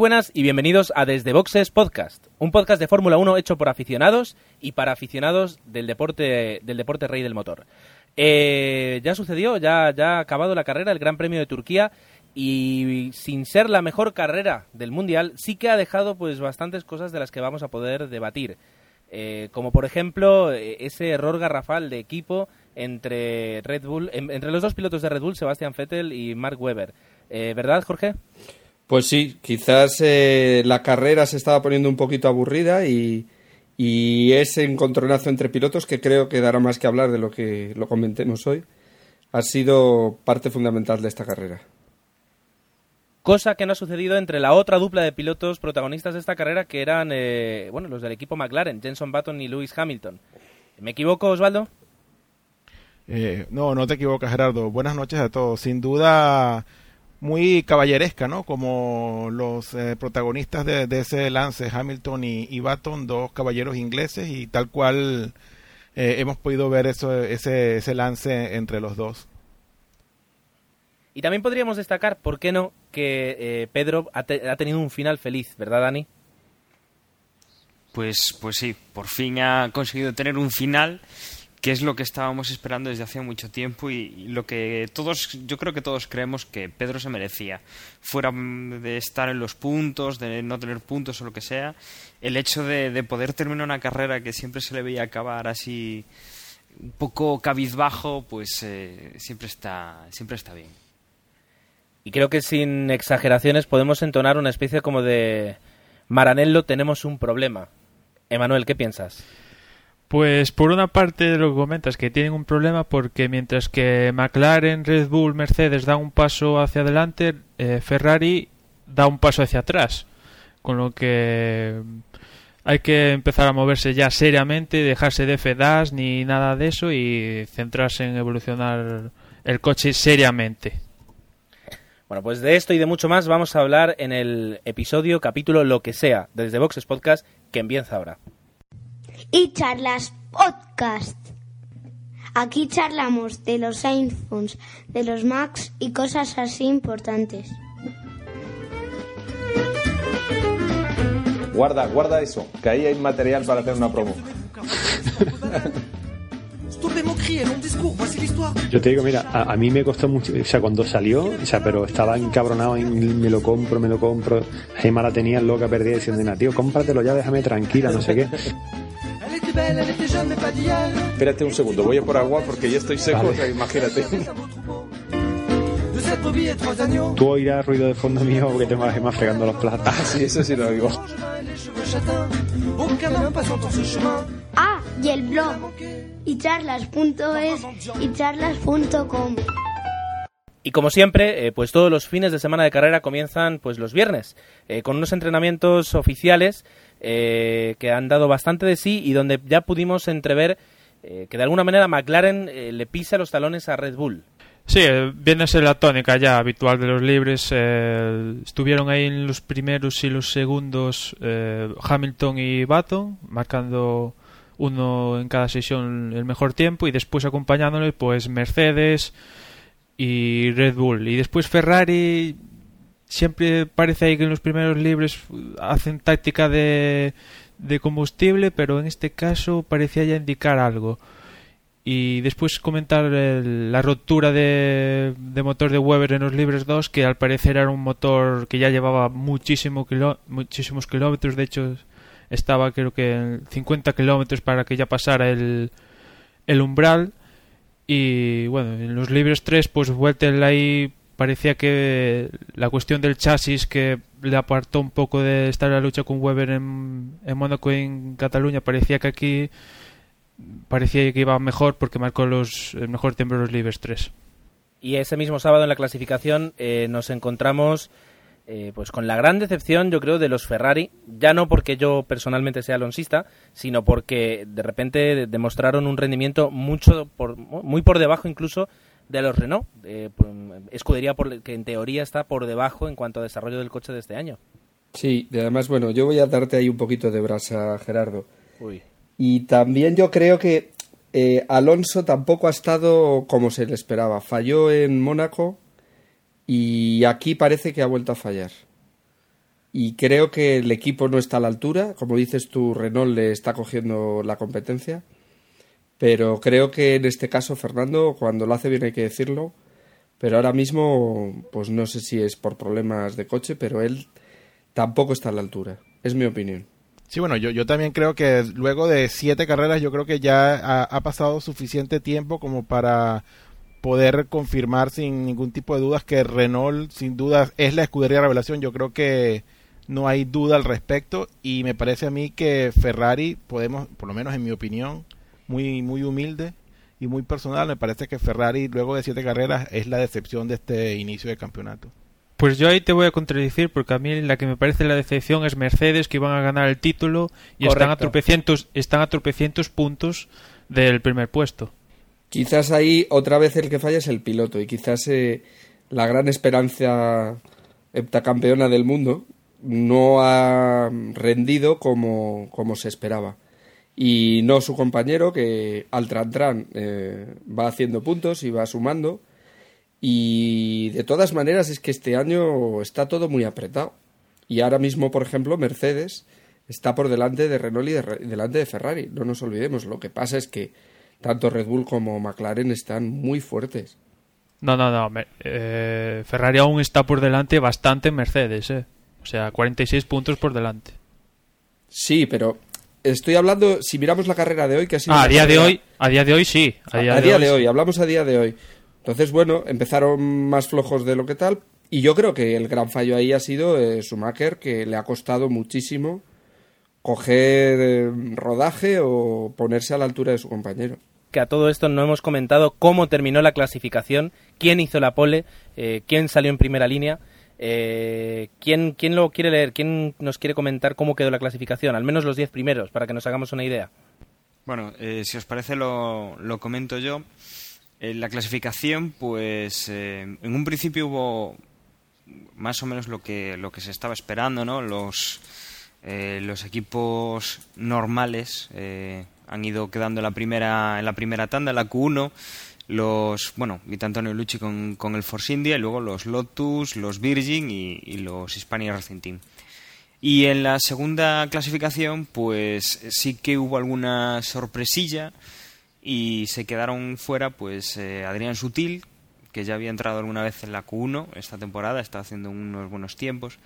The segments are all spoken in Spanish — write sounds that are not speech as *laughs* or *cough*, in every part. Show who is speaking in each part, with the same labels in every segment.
Speaker 1: Buenas y bienvenidos a Desde Boxes Podcast, un podcast de Fórmula 1 hecho por aficionados y para aficionados del deporte, del deporte rey del motor. Eh, ya sucedió, ya, ya ha acabado la carrera, el Gran Premio de Turquía, y sin ser la mejor carrera del Mundial, sí que ha dejado pues bastantes cosas de las que vamos a poder debatir. Eh, como por ejemplo eh, ese error garrafal de equipo entre Red Bull, entre los dos pilotos de Red Bull, Sebastian Vettel y Mark Webber. ¿Verdad, Jorge?
Speaker 2: Pues sí, quizás eh, la carrera se estaba poniendo un poquito aburrida y, ese encontronazo entre pilotos, que creo que dará más que hablar de lo que lo comentemos hoy, ha sido parte fundamental de esta carrera.
Speaker 1: Cosa que no ha sucedido entre la otra dupla de pilotos protagonistas de esta carrera, que eran eh, bueno los del equipo McLaren, Jenson Button y Lewis Hamilton. ¿Me equivoco, Osvaldo?
Speaker 3: Eh, no, no te equivocas, Gerardo. Buenas noches a todos. Sin duda, muy caballeresca, ¿no? Como los eh, protagonistas de, ese lance, Hamilton y, y, Baton, dos caballeros ingleses, y tal cual eh, hemos podido ver eso, ese, ese lance entre los dos.
Speaker 1: Y también podríamos destacar, ¿por qué no?, que eh, Pedro ha, ha, tenido un final feliz, ¿verdad, Dani?
Speaker 4: Pues, pues sí, por fin ha conseguido tener un final que es lo que estábamos esperando desde hace mucho tiempo y, lo que todos, yo creo que todos creemos que Pedro se merecía. Fuera de estar en los puntos, de no tener puntos o lo que sea, el hecho de, poder terminar una carrera que siempre se le veía acabar así un poco cabizbajo, pues eh, siempre, está, siempre está bien.
Speaker 1: Y creo que sin exageraciones podemos entonar una especie como de Maranello tenemos un problema. Emanuel, ¿qué piensas?
Speaker 5: Pues por una parte lo que comentas que tienen un problema porque mientras que McLaren, Red Bull, Mercedes dan un paso hacia adelante, eh, Ferrari da un paso hacia atrás. Con lo que hay que empezar a moverse ya seriamente, dejarse de FEDAS ni nada de eso y centrarse en evolucionar el coche seriamente.
Speaker 1: Bueno, pues de esto y de mucho más vamos a hablar en el episodio, capítulo, lo que sea, desde Boxes Podcast, que empieza ahora
Speaker 6: y charlas podcast. Aquí charlamos de los iPhones, de los Macs y cosas así importantes.
Speaker 7: Guarda, guarda eso, que ahí hay material para hacer una promo.
Speaker 8: Yo te digo, mira, a, mí me costó mucho, o sea, cuando salió, o sea, pero estaba encabronado en me lo compro, me lo compro. Gemma la tenía loca perdida diciendo, tío, cómpratelo ya, déjame tranquila, no sé qué.
Speaker 7: Espérate un segundo, voy a por agua porque ya estoy seco, o sea, imagínate.
Speaker 8: Tú oirás ruido de fondo mío porque tengo a Gemma fregando los platos.
Speaker 7: Ah, sí, eso sí lo oigo.
Speaker 6: Ah, y el blog. Y charlas.es y charlas.com.
Speaker 1: Y como siempre, eh, pues todos los fines de semana de carrera comienzan pues los viernes, eh, con unos entrenamientos oficiales eh, que han dado bastante de sí y donde ya pudimos entrever que de alguna manera McLaren le pisa los talones a Red Bull.
Speaker 5: Sí, viene a ser la tónica ya habitual de los libres. estuvieron ahí en los primeros y los segundos Hamilton y Baton, marcando uno en cada sesión el mejor tiempo y después acompañándole pues Mercedes, y Red Bull. Y después Ferrari siempre parece ahí que en los primeros libres hacen táctica de, de combustible, pero en este caso parecía ya indicar algo. Y después comentar la rotura de, de, motor de Weber en los libres 2, que al parecer era un motor que ya llevaba muchísimo muchísimos kilómetros, de hecho estaba creo que en 50 kilómetros para que ya pasara el, el umbral y bueno, en los libros 3, pues Vettel ahí parecía que la cuestión del chasis que le apartó un poco de estar en la lucha con Weber en, en y en Cataluña, parecía que aquí parecía que iba mejor porque marcó los, el mejor tiempo de los libres 3.
Speaker 1: Y ese mismo sábado en la clasificación eh, nos encontramos eh, pues con la gran decepción, yo creo, de los Ferrari, ya no porque yo personalmente sea alonsista, sino porque de repente demostraron un rendimiento mucho por, muy por debajo incluso de los Renault, eh, escudería por, que en teoría está por debajo en cuanto a desarrollo del coche de este año.
Speaker 2: Sí, y además, bueno, yo voy a darte ahí un poquito de brasa, Gerardo. Y también yo creo que eh, Alonso tampoco ha estado como se le esperaba. Falló en Mónaco, y aquí parece que ha vuelto a fallar. y creo que el equipo no está a la altura. Como dices tú, Renault le está cogiendo la competencia. Pero creo que en este caso Fernando, cuando lo hace bien hay que decirlo, pero ahora mismo, pues no sé si es por problemas de coche, pero él tampoco está a la altura. Es mi opinión.
Speaker 3: Sí, bueno, yo, yo también creo que luego de siete carreras, yo creo que ya ha, pasado suficiente tiempo como para poder confirmar sin ningún tipo de dudas que Renault sin duda es la escudería revelación. Yo creo que no hay duda al respecto y me parece a mí que Ferrari podemos, por lo menos en mi opinión, muy muy humilde y muy personal, me parece que Ferrari luego de siete carreras es la decepción de este inicio de campeonato.
Speaker 5: Pues yo ahí te voy a contradecir porque a mí la que me parece la decepción es Mercedes que iban a ganar el título y están a tropecientos están a tropecientos puntos del primer puesto.
Speaker 2: Quizás ahí otra vez el que falla es el piloto y quizás eh, la gran esperanza heptacampeona del mundo no ha rendido como, como se esperaba. Y no su compañero que al tran tran eh, va haciendo puntos y va sumando. Y de todas maneras es que este año está todo muy apretado. Y ahora mismo, por ejemplo, Mercedes está por delante de Renault y de delante de Ferrari. No nos olvidemos. Lo que pasa es que tanto Red Bull como McLaren están muy fuertes.
Speaker 5: No, no, no. eh, Ferrari aún está por delante bastante Mercedes, ¿eh? O sea, 46 puntos por delante.
Speaker 2: Sí, pero estoy hablando, si miramos la carrera de hoy, que ha sido
Speaker 5: Ah, a día de hoy, a día de hoy sí.
Speaker 2: A, a día de hoy, hablamos a día de hoy. Entonces, bueno, empezaron más flojos de lo que tal. Y yo creo que el gran fallo ahí ha sido eh, Schumacher, que le ha costado muchísimo coger eh, rodaje o ponerse a la altura de su compañero.
Speaker 1: que a todo esto no hemos comentado cómo terminó la clasificación, quién hizo la pole, eh, quién salió en primera línea, eh, quién, quién lo quiere leer, quién nos quiere comentar cómo quedó la clasificación, al menos los 10 primeros, para que nos hagamos una idea.
Speaker 4: Bueno, eh, si os parece lo, lo comento yo. En la clasificación, pues eh, en un principio hubo más o menos lo que, lo que se estaba esperando, ¿no? Los, eh, los equipos normales eh, han ido quedando en la primera, en la primera tanda, en la Q1. Los, bueno, Vito Antonio Lucci con, con el Force India y luego los Lotus, los Virgin y, y los Hispania Racing Team. Y en la segunda clasificación, pues sí que hubo alguna sorpresilla y se quedaron fuera, pues eh, Adrián Sutil, que ya había entrado alguna vez en la Q1 esta temporada, está haciendo unos buenos tiempos.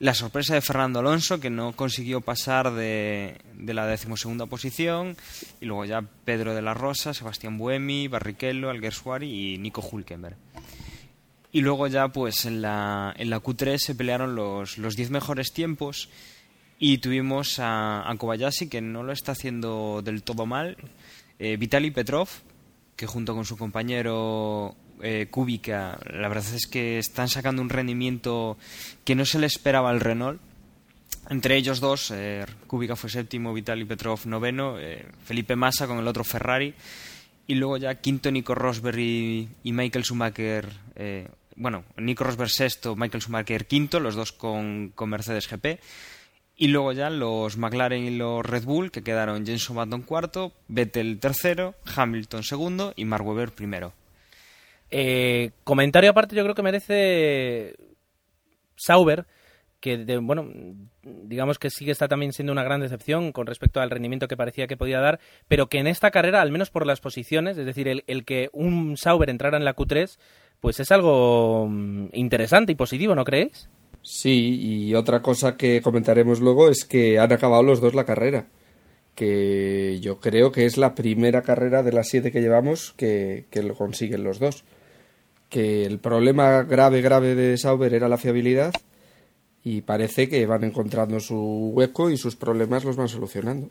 Speaker 4: La sorpresa de Fernando Alonso, que no consiguió pasar de, de la decimosegunda posición. Y luego ya Pedro de la Rosa, Sebastián Buemi, Barrichello, Alguersuari y Nico Hulkenberg. Y luego ya, pues en la, en la Q3 se pelearon los, los 10 mejores tiempos y tuvimos a, a Kobayashi, que no lo está haciendo del todo mal, eh, Vitaly Petrov, que junto con su compañero eh, Kubica, la verdad es que están sacando un rendimiento que no se le esperaba al Renault. Entre ellos dos, eh, Kubica fue séptimo, Vitaly Petrov noveno, eh, Felipe Massa con el otro Ferrari. Y luego ya quinto Nico Rosberg y, Michael Schumacher. eh, bueno, Nico Rosberg sexto, Michael Schumacher quinto, los dos con, con Mercedes GP. Y luego ya los McLaren y los Red Bull, que quedaron Jenson Button cuarto, Vettel tercero, Hamilton segundo y Mark Webber primero.
Speaker 1: Eh, comentario aparte, yo creo que merece Sauber, que de- bueno, digamos que sí que está también siendo una gran decepción con respecto al rendimiento que parecía que podía dar, pero que en esta carrera, al menos por las posiciones, es decir, el, que un Sauber entrara en la Q3, pues es algo mm, interesante y positivo, ¿no creéis?
Speaker 2: Sí, y otra cosa que comentaremos luego es que han acabado los dos la carrera. Que yo creo que es la primera carrera de las siete que llevamos que lo consiguen los dos. Que el problema grave, grave de Sauber era la fiabilidad y parece que van encontrando su hueco y sus problemas los van solucionando.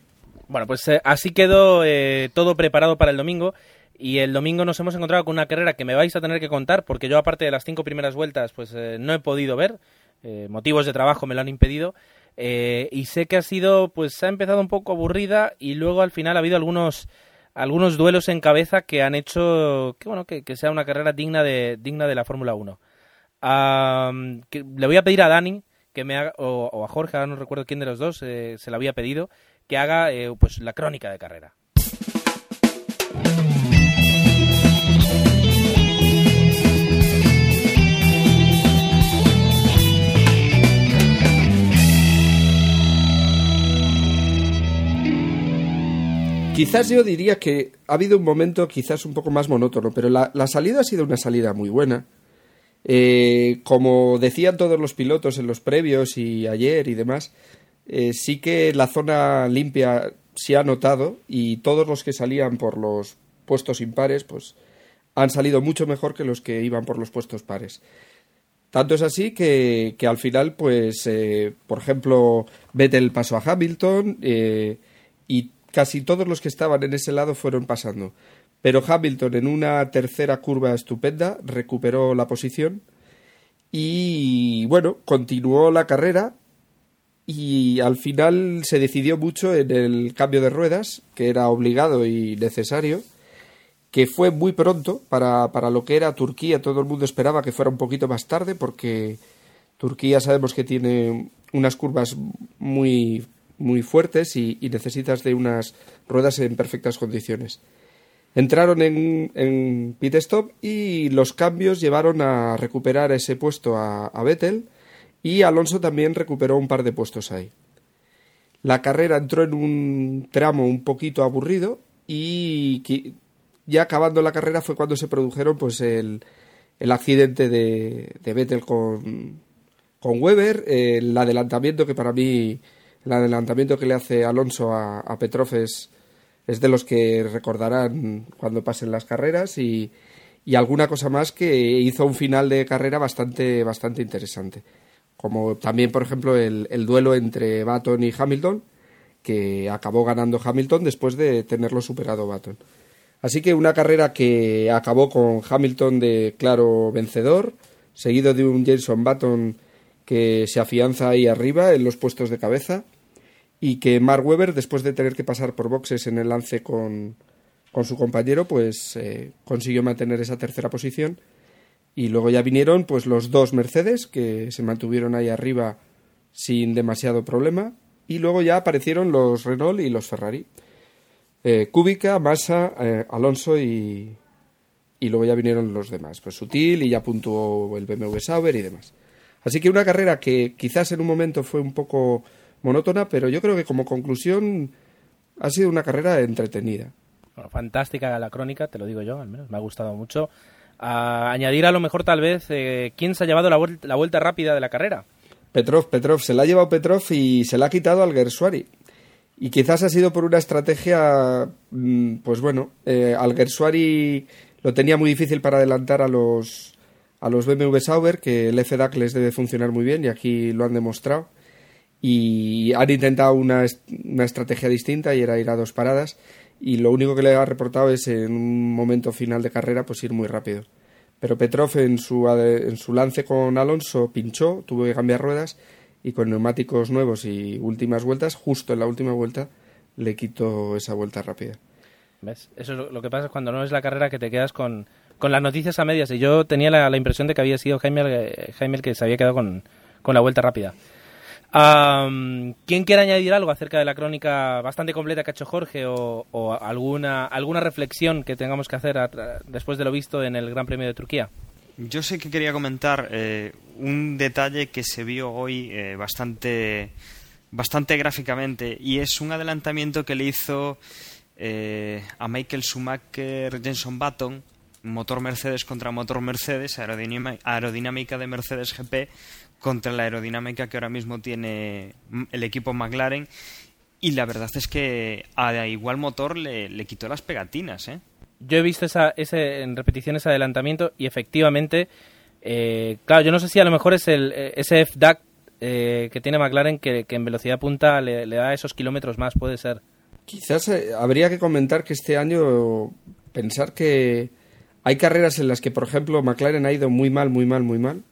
Speaker 1: Bueno, pues eh, así quedó eh, todo preparado para el domingo. Y el domingo nos hemos encontrado con una carrera que me vais a tener que contar, porque yo, aparte de las cinco primeras vueltas, pues eh, no he podido ver. Eh, motivos de trabajo me lo han impedido. Y sé que ha sido, pues ha empezado un poco aburrida y luego al final ha habido algunos algunos duelos en cabeza que han hecho que bueno que, sea una carrera digna de digna de la Fórmula 1. Am, que le voy a pedir a Dani que me haga, o, a Jorge, ahora no recuerdo quién de los dos eh, se lo había pedido, que haga eh, pues la crónica de carrera.
Speaker 2: Quizás yo diría que ha habido un momento quizás un poco más monótono, pero la, salida ha sido una salida muy buena. Eh, como decían todos los pilotos en los previos y ayer y demás, eh, sí que la zona limpia se ha notado y todos los que salían por los puestos impares, pues han salido mucho mejor que los que iban por los puestos pares. Tanto es así que, al final, pues, eh, por ejemplo, Vettel pasó a Hamilton y casi todos los que estaban en ese lado fueron pasando. Pero Hamilton en una tercera curva estupenda recuperó la posición y bueno, continuó la carrera y al final se decidió mucho en el cambio de ruedas, que era obligado y necesario, que fue muy pronto para, para lo que era Turquía. Todo el mundo esperaba que fuera un poquito más tarde porque Turquía sabemos que tiene unas curvas muy, muy fuertes y, necesitas de unas ruedas en perfectas condiciones. Entraron en, en pit stop y los cambios llevaron a recuperar ese puesto a, Vettel y Alonso también recuperó un par de puestos ahí. La carrera entró en un tramo un poquito aburrido y ya acabando la carrera fue cuando se produjeron pues el, el accidente de, de Vettel con, con Weber, el adelantamiento que para mí, el adelantamiento que le hace Alonso a, a Petrov es, es de los que recordarán cuando pasen las carreras y, y alguna cosa más que hizo un final de carrera bastante, bastante interesante. Como también, por ejemplo, el, el duelo entre Baton y Hamilton, que acabó ganando Hamilton después de tenerlo superado Baton. Así que una carrera que acabó con Hamilton de claro vencedor, seguido de un Jason Button que se afianza ahí arriba en los puestos de cabeza y que Mark Webber, después de tener que pasar por boxes en el lance con, con su compañero, pues eh, consiguió mantener esa tercera posición. Y luego ya vinieron pues los dos Mercedes que se mantuvieron ahí arriba sin demasiado problema. Y luego ya aparecieron los Renault y los Ferrari. Eh, Kubica, Massa, eh, Alonso y, y luego ya vinieron los demás. Pues Sutil y ya puntuó el BMW Sauber y demás. Así que una carrera que quizás en un momento fue un poco monótona, pero yo creo que como conclusión ha sido una carrera entretenida.
Speaker 1: Bueno, fantástica la crónica, te lo digo yo, al menos me ha gustado mucho. A añadir a lo mejor tal vez eh, quién se ha llevado la, vuel- la vuelta rápida de la carrera.
Speaker 2: Petrov, Petrov, se la ha llevado Petrov y se la ha quitado al Gersuari. Y quizás ha sido por una estrategia, mm, pues bueno, eh, al Gersuari lo tenía muy difícil para adelantar a los, a los BMW Sauber, que el FDAC les debe funcionar muy bien y aquí lo han demostrado. Y han intentado una, una estrategia distinta y era ir a dos paradas. Y lo único que le ha reportado es en un momento final de carrera, pues ir muy rápido. Pero Petrov en su, en su lance con Alonso pinchó, tuvo que cambiar ruedas y con neumáticos nuevos y últimas vueltas, justo en la última vuelta, le quitó esa vuelta rápida.
Speaker 1: ¿Ves? Eso es lo que pasa cuando no es la carrera que te quedas con, con las noticias a medias. Y yo tenía la, impresión de que había sido Jaime, el- Jaime el que se había quedado con, con la vuelta rápida. ¿Quién quiere añadir algo acerca de la crónica bastante completa que ha hecho Jorge o, alguna, alguna reflexión que tengamos que hacer después de lo visto en el Gran Premio de Turquía?
Speaker 4: Yo sé que quería comentar eh, un detalle que se vio hoy eh, bastante, bastante gráficamente y es un adelantamiento que le hizo eh, a Michael Schumacher Jenson Button, motor Mercedes contra motor Mercedes, aerodinámica de Mercedes GP contra la aerodinámica que ahora mismo tiene el equipo McLaren y la verdad es que a igual motor le, le quitó las pegatinas, ¿eh?
Speaker 1: Yo he visto esa, ese, en repetición ese adelantamiento y efectivamente, eh, claro, yo no sé si a lo mejor es el eh, ese FDAC eh, que tiene McLaren que, que en velocidad punta le, le da esos kilómetros más, puede ser.
Speaker 2: Quizás eh, habría que comentar que este año pensar que hay carreras en las que, por ejemplo, McLaren ha ido muy mal, muy mal, muy mal.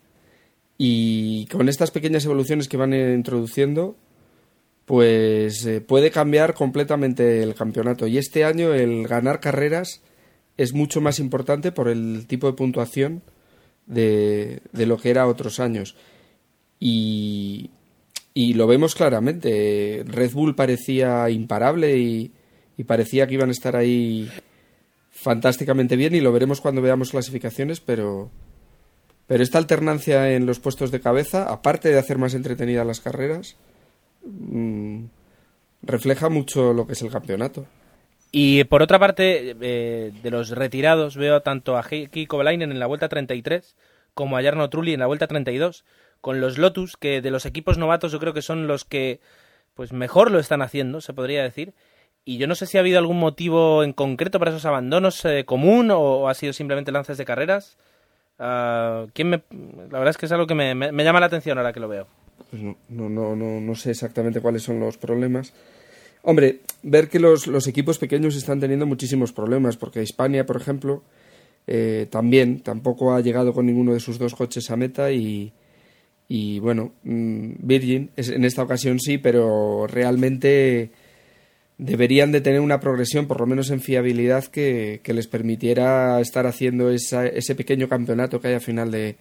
Speaker 2: Y con estas pequeñas evoluciones que van introduciendo, pues eh, puede cambiar completamente el campeonato. Y este año el ganar carreras es mucho más importante por el tipo de puntuación de, de lo que era otros años. Y, y lo vemos claramente. Red Bull parecía imparable y, y parecía que iban a estar ahí fantásticamente bien y lo veremos cuando veamos clasificaciones, pero, pero esta alternancia en los puestos de cabeza, aparte de hacer más entretenidas las carreras, mm, refleja mucho lo que es el campeonato.
Speaker 1: Y por otra parte, eh, de los retirados veo tanto a Heikki Kovalainen en la vuelta 33 como a Jarno Trulli en la vuelta 32, con los Lotus, que de los equipos novatos yo creo que son los que pues mejor lo están haciendo, se podría decir. Y yo no sé si ha habido algún motivo en concreto para esos abandonos eh, común o, ha sido simplemente lances de carreras. Ah, ¿quién me... La verdad es que es algo que me, llama la atención ahora que lo veo.
Speaker 2: Pues no, no, no, no, sé exactamente cuáles son los problemas. Hombre, ver que los, los equipos pequeños están teniendo muchísimos problemas, porque España, por ejemplo, eh, también tampoco ha llegado con ninguno de sus dos coches a meta y, y bueno, mm, Virgin en esta ocasión sí, pero realmente deberían de tener una progresión, por lo menos en fiabilidad, que, les permitiera estar haciendo ese pequeño campeonato que hay al final de,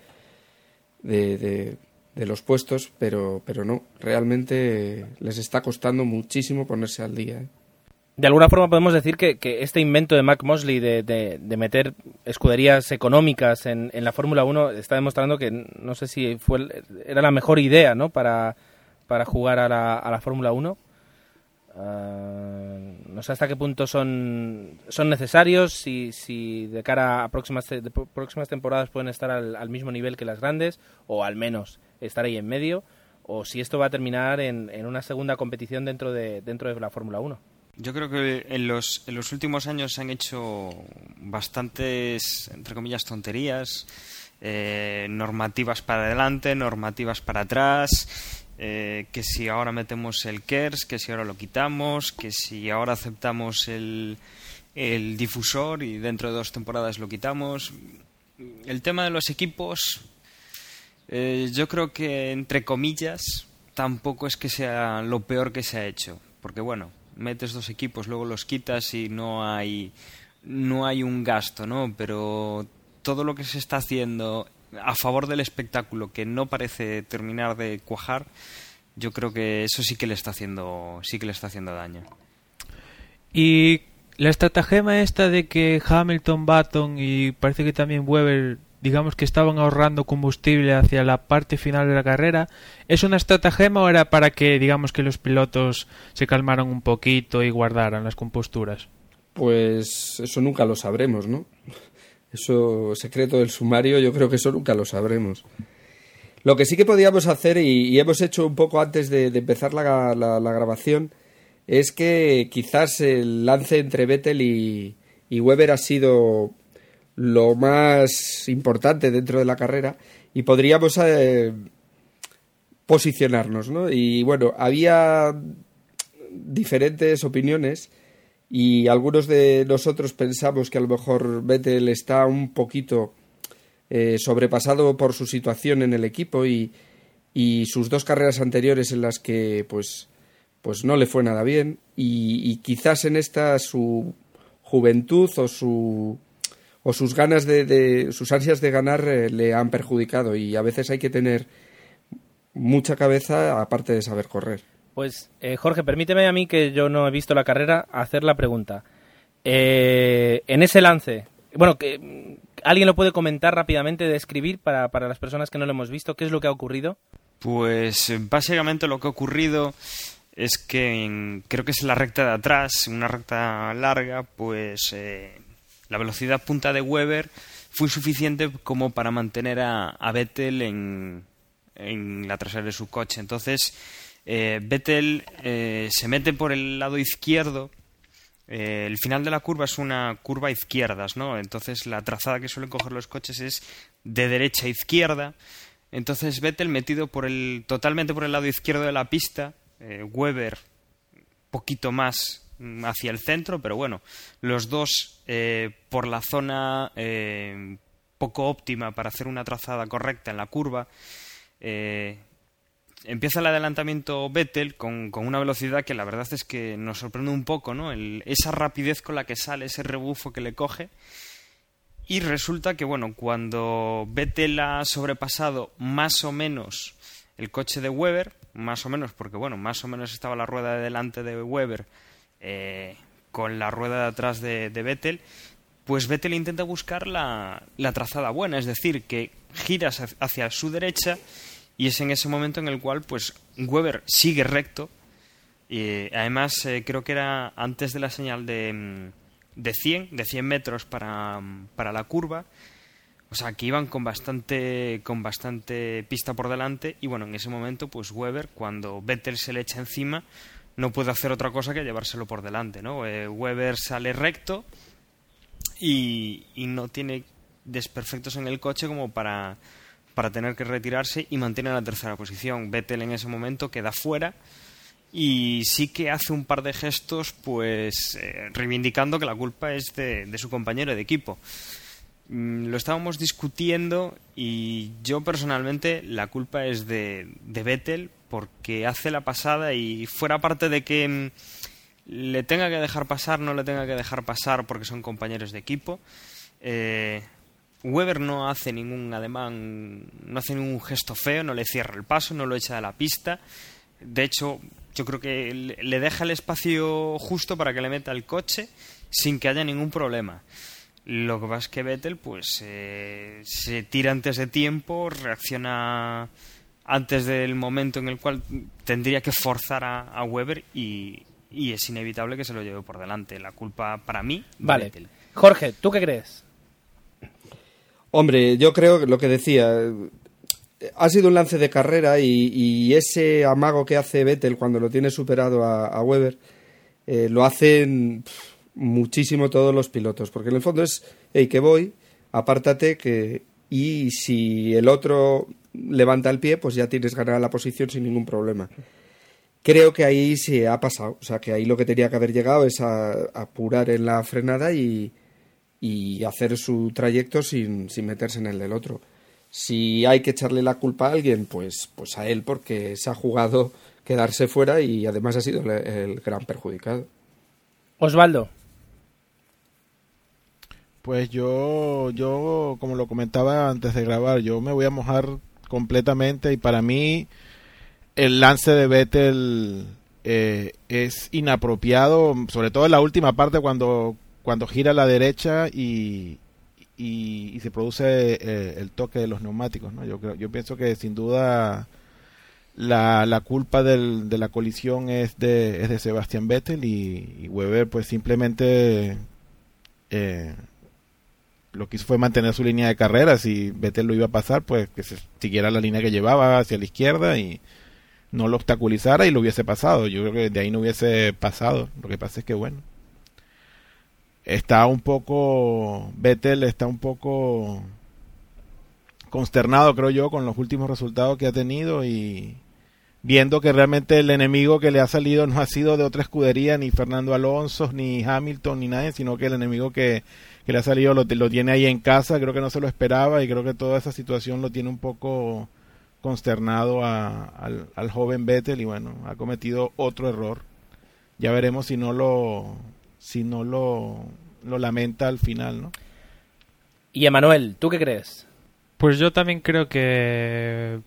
Speaker 2: de, de, los puestos, pero, pero no, realmente les está costando muchísimo ponerse al día. ¿eh?
Speaker 1: de alguna forma podemos decir que, este invento de Mac Mosley de, de, meter escuderías económicas en, en la Fórmula 1 está demostrando que no sé si fue era la mejor idea ¿no? para, para jugar a la, a la Fórmula 1. Ah, no sé hasta qué punto son, son necesarios, si, si de cara a próximas, próximas temporadas pueden estar al, al, mismo nivel que las grandes, o al menos estar ahí en medio, o si esto va a terminar en, en una segunda competición dentro de, dentro de la Fórmula 1.
Speaker 4: Yo creo que en los, en los últimos años se han hecho bastantes, entre comillas, tonterías, eh, normativas para adelante, normativas para atrás, eh, que si ahora metemos el KERS, que si ahora lo quitamos, que si ahora aceptamos el, difusor y dentro de dos temporadas lo quitamos. El tema de los equipos, eh, yo creo que, entre comillas, tampoco es que sea lo peor que se ha hecho, porque bueno, metes dos equipos, luego los quitas y no hay no hay un gasto, ¿no? Pero todo lo que se está haciendo a favor del espectáculo que no parece terminar de cuajar, yo creo que eso sí que le está haciendo sí que le está haciendo daño.
Speaker 5: Y la estratagema esta de que Hamilton, Button y parece que también Weber digamos que estaban ahorrando combustible hacia la parte final de la carrera, ¿es una estratagema o era para que digamos que los pilotos se calmaran un poquito y guardaran las composturas?
Speaker 2: Pues eso nunca lo sabremos, ¿no? Eso, secreto del sumario, yo creo que eso nunca lo sabremos. Lo que sí que podíamos hacer, y, hemos hecho un poco antes de, empezar la, grabación, es que quizás el lance entre Vettel y, y Weber ha sido lo más importante dentro de la carrera y podríamos eh, posicionarnos, ¿no? Y bueno, había diferentes opiniones y algunos de nosotros pensamos que a lo mejor Vettel está un poquito eh, sobrepasado por su situación en el equipo y, sus dos carreras anteriores en las que pues pues no le fue nada bien y, quizás en esta su juventud o su o sus ganas de, sus ansias de ganar eh, le han perjudicado y a veces hay que tener mucha cabeza aparte de saber correr.
Speaker 1: Pues eh, Jorge, permíteme a mí que yo no he visto la carrera hacer la pregunta. Eh, en ese lance, bueno, que mm, alguien lo puede comentar rápidamente, describir para, para las personas que no lo hemos visto, ¿qué es lo que ha ocurrido?
Speaker 4: Pues básicamente lo que ha ocurrido es que creo que es la recta de atrás, una recta larga, pues la velocidad punta de Weber fue suficiente como para mantener a, a Vettel en, en, la trasera de su coche. Entonces, eh, Vettel eh, se mete por el lado izquierdo. Eh, el final de la curva es una curva a izquierdas, ¿no? Entonces, la trazada que suelen coger los coches es de derecha a izquierda. Entonces, Vettel metido por el, totalmente por el lado izquierdo de la pista. Weber, poquito más hacia el centro, pero bueno, los dos por la zona poco óptima para hacer una trazada correcta en la curva. Eh, empieza el adelantamiento Vettel con, una velocidad que la verdad es que nos sorprende un poco, ¿no? esa rapidez con la que sale, ese rebufo que le coge. Y resulta que, bueno, cuando Vettel ha sobrepasado más o menos el coche de Weber, más o menos, porque, bueno, más o menos estaba la rueda de delante de Weber eh, con la rueda de atrás de, Vettel, pues Vettel intenta buscar la, trazada buena, es decir, que gira hacia su derecha y es en ese momento en el cual pues Weber sigue recto, Y además eh, creo que era antes de la señal de, mm, de 100, de 100 metros para, mm, para la curva. O sea, que iban con bastante, con bastante pista por delante. Y bueno, en ese momento, pues Weber, cuando Vettel se le echa encima, no puede hacer otra cosa que llevárselo por delante, ¿no? Eh, Weber sale recto y, y no tiene desperfectos en el coche como para, para tener que retirarse y mantiene la tercera posición. Vettel en ese momento queda fuera y sí que hace un par de gestos pues eh, reivindicando que la culpa es de, su compañero de equipo. Mm, lo estábamos discutiendo y yo personalmente la culpa es de, de Vettel porque hace la pasada y fuera parte de que mm, le tenga que dejar pasar, no le tenga que dejar pasar porque son compañeros de equipo. Eh, Weber no hace ningún ademán, no hace ningún gesto feo, no le cierra el paso, no lo echa de la pista. De hecho, yo creo que le deja el espacio justo para que le meta el coche sin que haya ningún problema. Lo que pasa es que Vettel pues eh, se tira antes de tiempo, reacciona antes del momento en el cual tendría que forzar a, a Weber y, y, es inevitable que se lo lleve por delante. La culpa para mí.
Speaker 1: Vale.
Speaker 4: Vettel.
Speaker 1: Jorge, ¿tú qué crees?
Speaker 2: Hombre, yo creo que lo que decía, ha sido un lance de carrera y, y ese amago que hace Vettel cuando lo tiene superado a, Weber, eh, lo hacen muchísimo todos los pilotos, porque en el fondo es, hey, que voy, apártate, que y si el otro levanta el pie, pues ya tienes ganada la posición sin ningún problema. Creo que ahí se ha pasado, o sea, que ahí lo que tenía que haber llegado es a apurar en la frenada y, y hacer su trayecto sin, sin meterse en el del otro. Si hay que echarle la culpa a alguien, pues, pues a él, porque se ha jugado quedarse fuera y además ha sido el, el gran perjudicado.
Speaker 1: Osvaldo.
Speaker 3: Pues yo, yo, como lo comentaba antes de grabar, yo me voy a mojar completamente y para mí el lance de Vettel eh, es inapropiado, sobre todo en la última parte cuando, cuando gira a la derecha y, y, se produce eh, el toque de los neumáticos. ¿no? Yo, creo, yo pienso que sin duda la, la culpa de la colisión es de, es de Sebastián Vettel y, y Weber pues simplemente eh, lo que hizo fue mantener su línea de carrera. Si Vettel lo iba a pasar, pues que se siguiera la línea que llevaba hacia la izquierda y no lo obstaculizara y lo hubiese pasado. Yo creo que de ahí no hubiese pasado. Lo que pasa es que, bueno, está un poco, Vettel está un poco consternado, creo yo, con los últimos resultados que ha tenido y viendo que realmente el enemigo que le ha salido no ha sido de otra escudería, ni Fernando Alonso, ni Hamilton, ni nadie, sino que el enemigo que, que le ha salido lo, lo, tiene ahí en casa, creo que no se lo esperaba y creo que toda esa situación lo tiene un poco consternado al, al, joven Vettel y bueno, ha cometido otro error. Ya veremos si no lo si no lo, lo lamenta al final, ¿no?
Speaker 1: Y Emanuel, ¿tú qué crees?
Speaker 5: Pues yo también creo que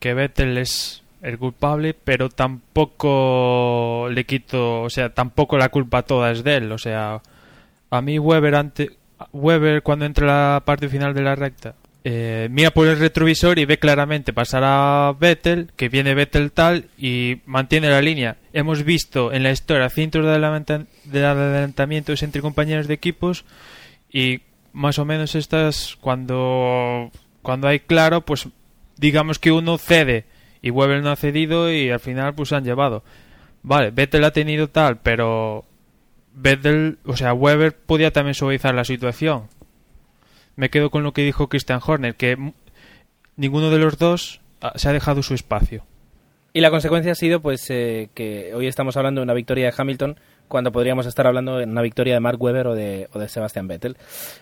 Speaker 5: que Vettel es el culpable, pero tampoco le quito, o sea, tampoco la culpa toda es de él, o sea, a mí Weber ante Weber cuando entra a la parte final de la recta eh, mira por el retrovisor y ve claramente pasar a Vettel, que viene Vettel tal y mantiene la línea. Hemos visto en la historia cientos de, adelanta de adelantamientos entre compañeros de equipos y más o menos estas cuando cuando hay claro, pues digamos que uno cede y Weber no ha cedido y al final pues han llevado. Vale, Vettel ha tenido tal, pero Vettel, o sea, Weber podía también suavizar la situación. Me quedo con lo que dijo Christian Horner, que ninguno de los dos se ha dejado su espacio.
Speaker 1: Y la consecuencia ha sido pues eh, que hoy estamos hablando de una victoria de Hamilton cuando podríamos estar hablando de una victoria de Mark Webber o de, o de Sebastian Vettel.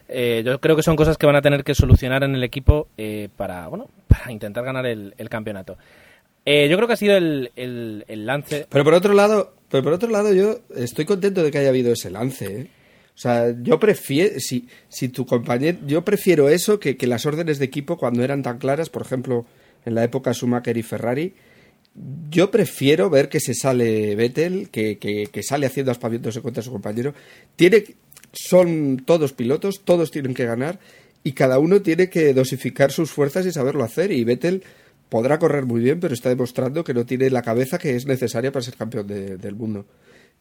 Speaker 1: Eh, yo creo que son cosas que van a tener que solucionar en el equipo eh, para, bueno, para intentar ganar el, el campeonato. Eh, yo creo que ha sido el, el, el, lance.
Speaker 2: Pero por otro lado, pero por otro lado, yo estoy contento de que haya habido ese lance. O sea, yo prefiero, si, si tu compañero, yo prefiero eso que, que las órdenes de equipo cuando eran tan claras, por ejemplo, en la época Schumacher y Ferrari, yo prefiero ver que se sale Vettel, que, que, que sale haciendo aspavientos contra su compañero. Tiene, son todos pilotos, todos tienen que ganar y cada uno tiene que dosificar sus fuerzas y saberlo hacer. Y Vettel podrá correr muy bien, pero está demostrando que no tiene la cabeza que es necesaria para ser campeón de- del mundo.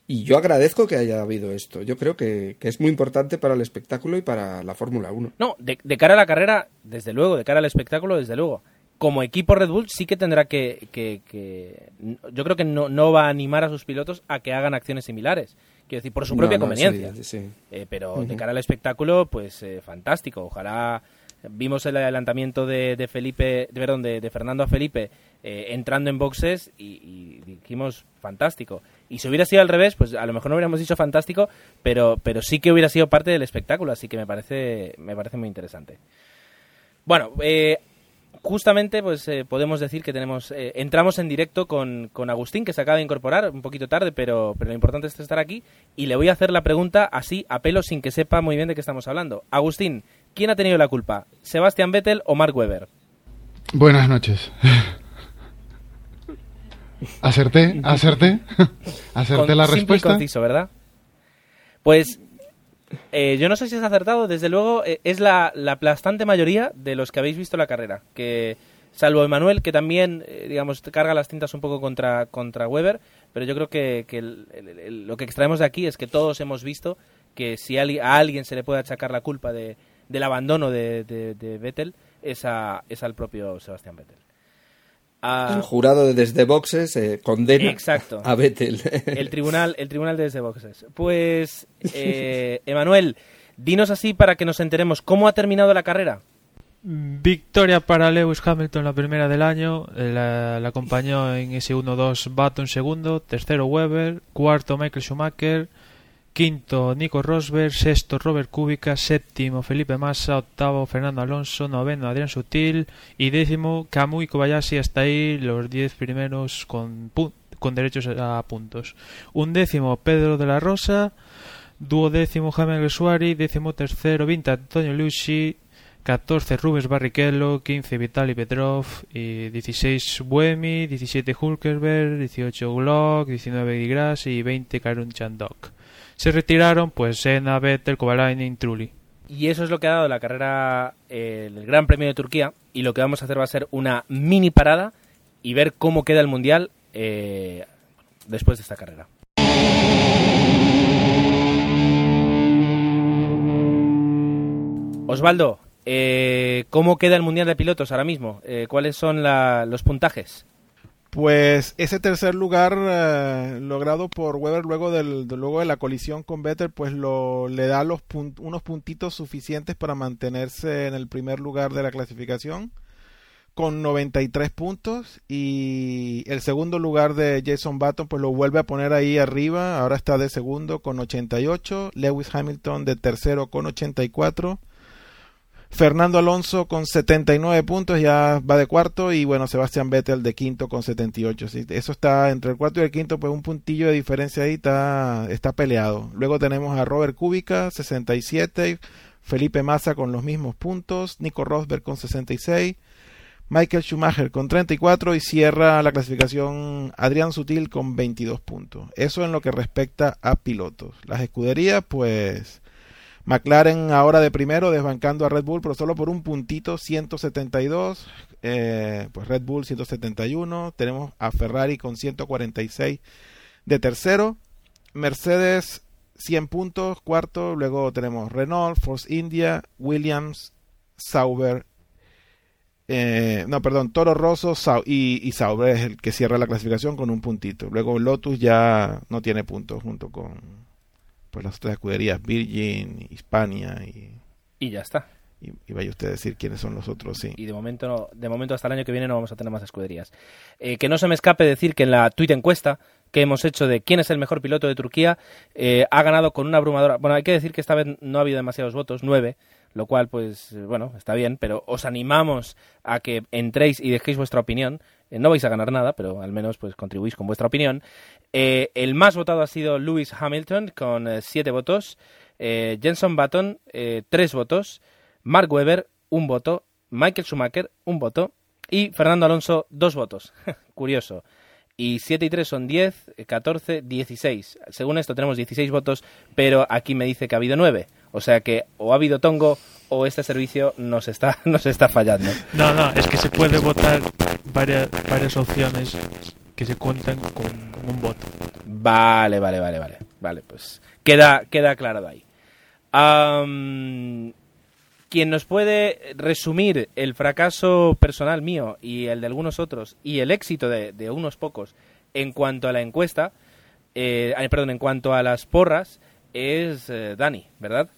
Speaker 2: Y yo agradezco que haya habido esto. Yo creo que, que es muy importante para el espectáculo y para la Fórmula 1.
Speaker 1: No, de, de cara a la carrera, desde luego, de cara al espectáculo, desde luego. Como equipo Red Bull sí que tendrá que... que- que- yo creo que no, no va a animar a sus pilotos a que hagan acciones similares. Quiero decir, por su propia
Speaker 2: no,
Speaker 1: conveniencia.
Speaker 2: sí, sí.
Speaker 1: Eh, pero de cara al espectáculo, pues eh, fantástico. Ojalá vimos el adelantamiento de, de Felipe, de, perdón, de, Fernando a Felipe eh, entrando en boxes y, dijimos fantástico. Y si hubiera sido al revés, pues a lo mejor no hubiéramos dicho fantástico, pero, pero sí que hubiera sido parte del espectáculo, así que me parece, me parece muy interesante. Bueno, eh, justamente pues eh, podemos decir que tenemos entramos en directo con, con Agustín que se acaba de incorporar un poquito tarde pero pero lo importante es estar aquí y le voy a hacer la pregunta así a pelo sin que sepa muy bien de qué estamos hablando Agustín quién ha tenido la culpa Sebastián Vettel o Mark Webber
Speaker 9: Buenas noches. Acerté, acerté. Acerté
Speaker 1: Con-
Speaker 9: la
Speaker 1: simple y
Speaker 9: respuesta.
Speaker 1: conciso verdad pues eh, yo no sé si has acertado desde luego eh, es la, la aplastante mayoría de los que habéis visto la carrera que salvo Emanuel que también eh, digamos carga las tintas un poco contra contra Weber pero yo creo que, que el- el- el- lo que extraemos de aquí es que todos hemos visto que si a alguien se le puede achacar la culpa de, del abandono de, de, de Vettel es, a- es al propio Sebastián Vettel
Speaker 2: El jurado desde boxes eh, condena
Speaker 1: Exacto.
Speaker 2: a Vettel. *laughs*
Speaker 1: el tribunal el tribunal de desde boxes pues *laughs* eh, Emanuel dinos así para que nos enteremos cómo ha terminado la carrera
Speaker 5: Victoria para Lewis Hamilton, la primera del año. eh, La, la acompañó en ese 1-2 Button segundo. Tercero Weber. Cuarto Michael Schumacher. Quinto Nico Rosberg. Sexto Robert Kubica. Séptimo Felipe Massa. Octavo Fernando Alonso. Noveno Adrián Sutil. Y décimo Kamui Kobayashi. Hasta ahí los diez primeros con, con derechos a puntos. Un décimo Pedro de la Rosa. Duodécimo Jaime Gresuari. Décimo tercero Vinta Antonio Lucy. 14 Rubens Barrichello, 15 Vitali Petrov, y 16 Buemi, 17 Hulkerberg, 18 Glock, 19 Di Grassi y 20 Karun Chandok. Se retiraron pues Senna, Vettel, Kovalainen, Trulli.
Speaker 1: Y eso es lo que ha dado la carrera, eh, el Gran Premio de Turquía. Y lo que vamos a hacer va a ser una mini parada y ver cómo queda el Mundial eh, después de esta carrera. Osvaldo, eh, ¿cómo queda el Mundial de Pilotos ahora mismo? ¿Cuáles son los puntajes?
Speaker 3: Pues ese tercer lugar eh, logrado por Weber luego del de- luego de la colisión con Vettel pues lo le da los unos puntitos suficientes para mantenerse en el primer lugar de la clasificación con 93 puntos. Y el segundo lugar de Jason Button pues lo vuelve a poner ahí arriba, ahora está de segundo con 88, Lewis Hamilton de tercero con 84 Fernando Alonso con 79 puntos ya va de cuarto y bueno, Sebastián Vettel de quinto con 78. ¿sí? Eso está entre el cuarto y el quinto, pues un puntillo de diferencia ahí está, está peleado. Luego tenemos a Robert Kubica 67, Felipe Massa con los mismos puntos, Nico Rosberg con 66, Michael Schumacher con 34 y cierra la clasificación Adrián Sutil con 22 puntos. Eso en lo que respecta a pilotos. Las escuderías, pues McLaren ahora de primero, desbancando a Red Bull, pero solo por un puntito, 172. Eh, pues Red Bull 171. Tenemos a Ferrari con 146 de tercero. Mercedes 100 puntos, cuarto. Luego tenemos Renault, Force India, Williams, Sauber. eh, no, perdón, Toro Rosso y, y Sauber es el que cierra la clasificación con un puntito. Luego Lotus ya no tiene puntos junto con pues las otras escuderías Virgin, Hispania y,
Speaker 1: Y ya está.
Speaker 3: y, y vaya usted a decir quiénes son los otros, sí.
Speaker 1: y de momento no- de momento hasta el año que viene no vamos a tener más escuderías. Eh, que no se me escape decir que en la tweet encuesta que hemos hecho de quién es el mejor piloto de Turquía eh, ha ganado con una abrumadora. Bueno, hay que decir que esta vez no ha habido demasiados votos, nueve, lo cual pues bueno está bien, pero os animamos a que entréis y dejéis vuestra opinión. Eh, no vais a ganar nada, pero al menos pues contribuís con vuestra opinión. Eh, el más votado ha sido Lewis Hamilton con eh, siete votos, eh, Jenson Button tres votos. Mark Webber, un voto. Michael Schumacher, un voto. Y Fernando Alonso, dos votos. *laughs* Curioso. Y 7 y 3 son 10, eh, 14, 16. Según esto tenemos 16 votos, pero aquí me dice que ha habido 9. O sea que o ha habido tongo o este servicio nos está, *laughs* nos está fallando.
Speaker 5: No, no, es que se puede votar varias, varias opciones que se cuentan con un voto.
Speaker 1: Vale, vale, vale, vale. Vale, pues queda, queda aclarado ahí. Am, quien nos puede resumir el fracaso personal mío y el de algunos otros y el éxito de, de unos pocos en cuanto a la encuesta, eh, perdón, en cuanto a las porras, es eh, Dani, ¿verdad?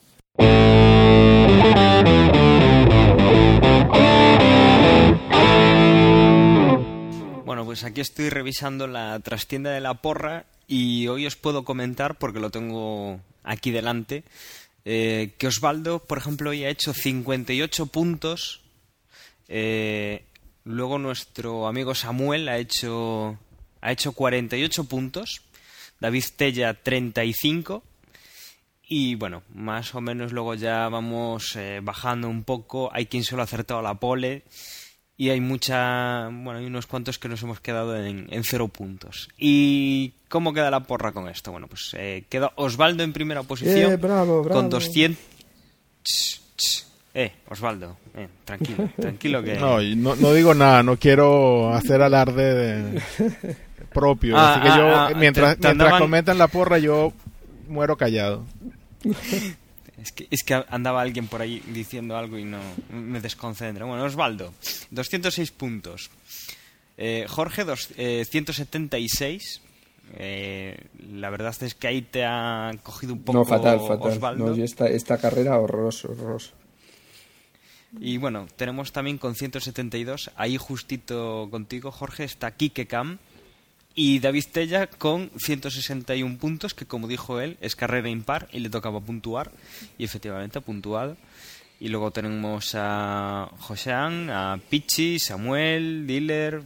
Speaker 4: Bueno, pues aquí estoy revisando la trastienda de la porra y hoy os puedo comentar, porque lo tengo aquí delante, eh, que Osvaldo, por ejemplo, hoy ha hecho 58 puntos. eh, luego nuestro amigo Samuel ha hecho, ha hecho 48 puntos. David Tella 35. Y bueno, más o menos luego ya vamos eh, bajando un poco. Hay quien solo ha acertado la pole. Y hay mucha. Bueno, hay unos cuantos que nos hemos quedado en, en cero puntos. ¿Y cómo queda la porra con esto? Bueno, pues eh, queda Osvaldo en primera posición.
Speaker 2: Eh, bravo, bravo.
Speaker 4: Con 200. Ch, ch. Eh, Osvaldo, eh, tranquilo, *laughs* tranquilo que.
Speaker 3: No, no, no digo nada, no quiero hacer alarde de propio.
Speaker 4: Ah,
Speaker 3: así que
Speaker 4: ah,
Speaker 3: yo,
Speaker 4: ah,
Speaker 3: mientras,
Speaker 4: te- te
Speaker 3: mientras
Speaker 4: andaban-
Speaker 3: comentan la porra, yo muero callado.
Speaker 4: Es que, es que andaba alguien por ahí diciendo algo y no me desconcentra. Bueno, Osvaldo, 206 puntos. Eh, Jorge, dos- eh, 176. Eh, la verdad es que ahí te ha cogido un poco
Speaker 2: No, fatal, fatal.
Speaker 4: Osvaldo.
Speaker 2: No, y esta, esta carrera horroroso, horroroso.
Speaker 4: Y bueno, tenemos también con 172, ahí justito contigo, Jorge, está Kike Cam. Y David Tella con 161 puntos, que como dijo él, es carrera impar y le tocaba puntuar. Y efectivamente ha puntuado. Y luego tenemos a Josean, a Pichi, Samuel, Diller.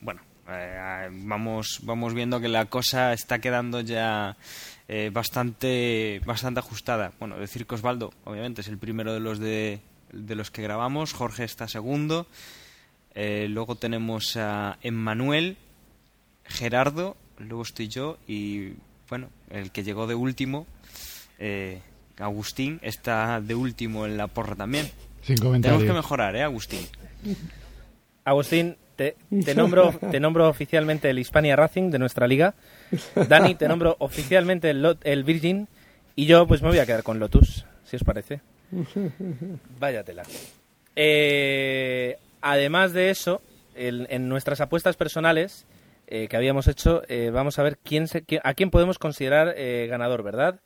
Speaker 4: Bueno, eh, vamos, vamos viendo que la cosa está quedando ya eh, bastante, bastante ajustada. Bueno, decir que Osvaldo, obviamente, es el primero de los de, de los que grabamos. Jorge está segundo. Eh, luego tenemos a Emmanuel, Gerardo, luego estoy yo y bueno, el que llegó de último, eh, Agustín, está de último en la porra también.
Speaker 9: Sin
Speaker 4: Tenemos
Speaker 9: comentarios.
Speaker 4: que mejorar, ¿eh, Agustín?
Speaker 1: Agustín, te, te nombro, te nombro oficialmente el Hispania Racing de nuestra liga. Dani, te nombro oficialmente el, Lot- el Virgin. Y yo, pues me voy a quedar con Lotus, si os parece. Váyatela. Eh, además de eso, el- en nuestras apuestas personales eh, que habíamos hecho, eh, vamos a ver quién se, a quién podemos considerar eh, ganador, ¿verdad?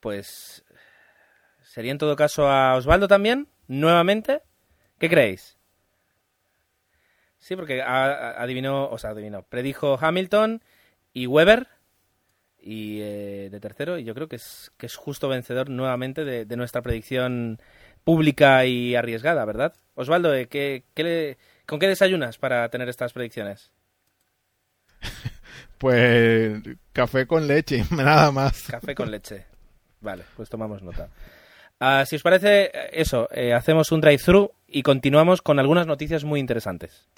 Speaker 1: Pues sería en todo caso a Osvaldo también, nuevamente. ¿Qué creéis? Sí, porque a- adivinó, o sea, adivinó, predijo Hamilton y Weber y de tercero y yo creo que es que es justo vencedor nuevamente de, nuestra predicción pública y arriesgada, ¿verdad? Osvaldo, ¿qué, qué le- ¿con qué desayunas para tener estas predicciones? *laughs*
Speaker 3: Pues café con leche, *laughs* nada más.
Speaker 1: Café con leche. Vale, pues tomamos nota. Ah, si os parece, eh, eso, eh, hacemos un drive-thru y continuamos con algunas noticias muy interesantes.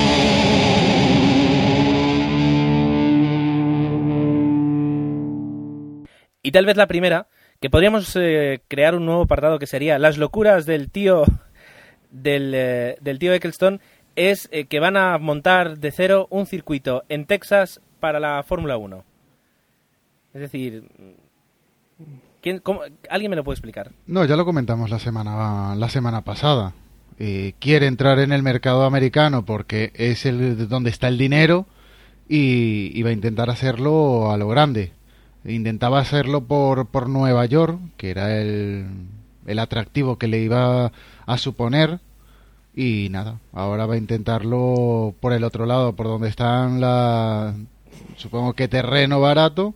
Speaker 1: Y tal vez la primera, que podríamos eh, crear un nuevo apartado que sería las locuras del tío *laughs* del, del tío Eccleston, es eh, que van a montar de cero un circuito en Texas para la Fórmula 1. Es decir, ¿quién, ¿alguien me lo puede explicar?
Speaker 9: No, ya lo comentamos la semana, la semana pasada. Eh, quiere entrar en el mercado americano porque es el de donde está el dinero y, y va a intentar hacerlo a lo grande. Intentaba hacerlo por, por Nueva York, que era el, el atractivo que le iba a suponer. Y nada, ahora va a intentarlo por el otro lado, por donde están la... Supongo que terreno barato.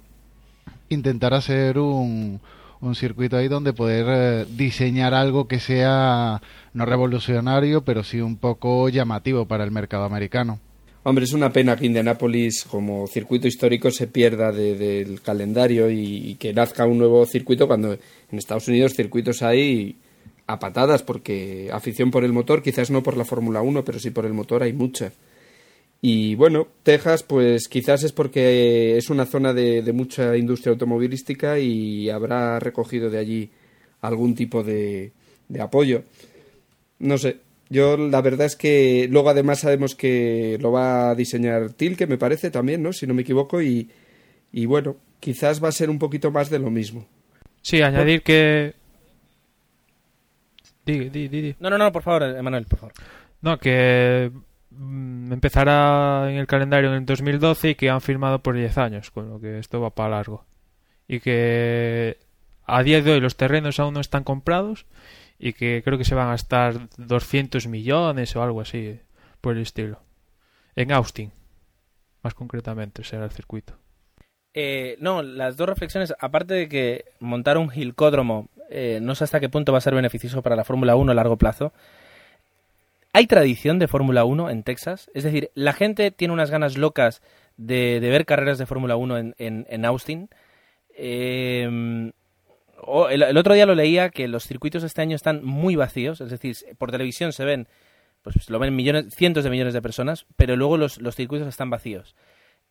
Speaker 9: Intentar hacer un, un circuito ahí donde poder eh, diseñar algo que sea no revolucionario, pero sí un poco llamativo para el mercado americano.
Speaker 2: Hombre, es una pena que Indianápolis como circuito histórico se pierda de- del calendario y, y que nazca un nuevo circuito cuando en Estados Unidos circuitos hay a patadas porque afición por el motor, quizás no por la Fórmula 1, pero sí por el motor hay mucha. Y bueno, Texas pues quizás es porque es una zona de, de mucha industria automovilística y habrá recogido de allí algún tipo de, de apoyo. No sé, yo la verdad es que luego además sabemos que lo va a diseñar Tilke, me parece también, ¿no? Si no me equivoco, y, y bueno, quizás va a ser un poquito más de lo mismo.
Speaker 5: Sí, añadir que... Di, di, di, di.
Speaker 1: No, no, no, por favor, Emanuel, por favor.
Speaker 5: No, que mm, empezará en el calendario en el 2012 y que han firmado por 10 años, con lo que esto va para largo. Y que a día de hoy los terrenos aún no están comprados y que creo que se van a gastar 200 millones o algo así por el estilo. En Austin, más concretamente, será el circuito.
Speaker 1: Eh, no, las dos reflexiones, aparte de que montar un gilcódromo eh, no sé hasta qué punto va a ser beneficioso para la Fórmula 1 a largo plazo. ¿Hay tradición de Fórmula 1 en Texas? Es decir, la gente tiene unas ganas locas de, de ver carreras de Fórmula 1 en, en, en Austin. Eh, o- el, el otro día lo leía que los circuitos este año están muy vacíos, es decir, por televisión se ven, pues lo ven millones, cientos de millones de personas, pero luego los, los circuitos están vacíos.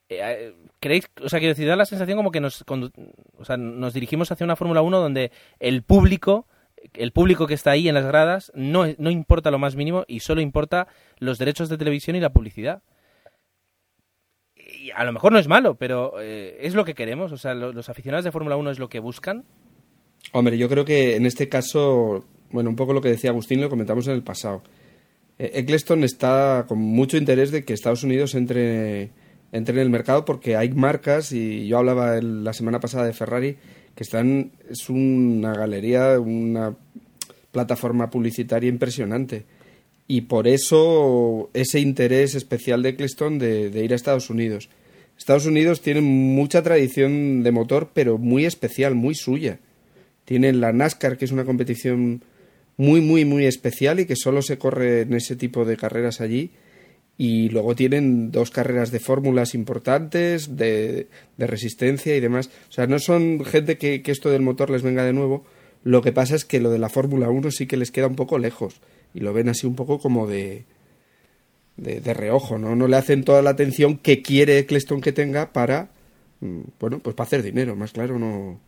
Speaker 1: Eh, eh, ¿Creéis? O sea, quiero decir, da la sensación como que nos, o sea, nos dirigimos hacia una Fórmula 1 donde el público, el público que está ahí en las gradas, no, no importa lo más mínimo y solo importa los derechos de televisión y la publicidad. Y a lo mejor no es malo, pero eh, es lo que queremos. O sea, lo- los aficionados de Fórmula 1 es lo que buscan.
Speaker 2: Hombre, yo creo que en este caso, bueno, un poco lo que decía Agustín lo comentamos en el pasado. Eh, Eccleston está con mucho interés de que Estados Unidos entre, entre en el mercado porque hay marcas, y yo hablaba la semana pasada de Ferrari, que están, es una galería, una plataforma publicitaria impresionante. Y por eso ese interés especial de Eccleston de, de ir a Estados Unidos. Estados Unidos tiene mucha tradición de motor, pero muy especial, muy suya. Tienen la NASCAR, que es una competición muy, muy, muy especial y que solo se corre en ese tipo de carreras allí. Y luego tienen dos carreras de fórmulas importantes, de, de resistencia y demás. O sea, no son gente que, que esto del motor les venga de nuevo. Lo que pasa es que lo de la Fórmula 1 sí que les queda un poco lejos. Y lo ven así un poco como de, de, de reojo, ¿no? No le hacen toda la atención que quiere Eccleston que tenga para, mm, bueno, pues para hacer dinero, más claro, no...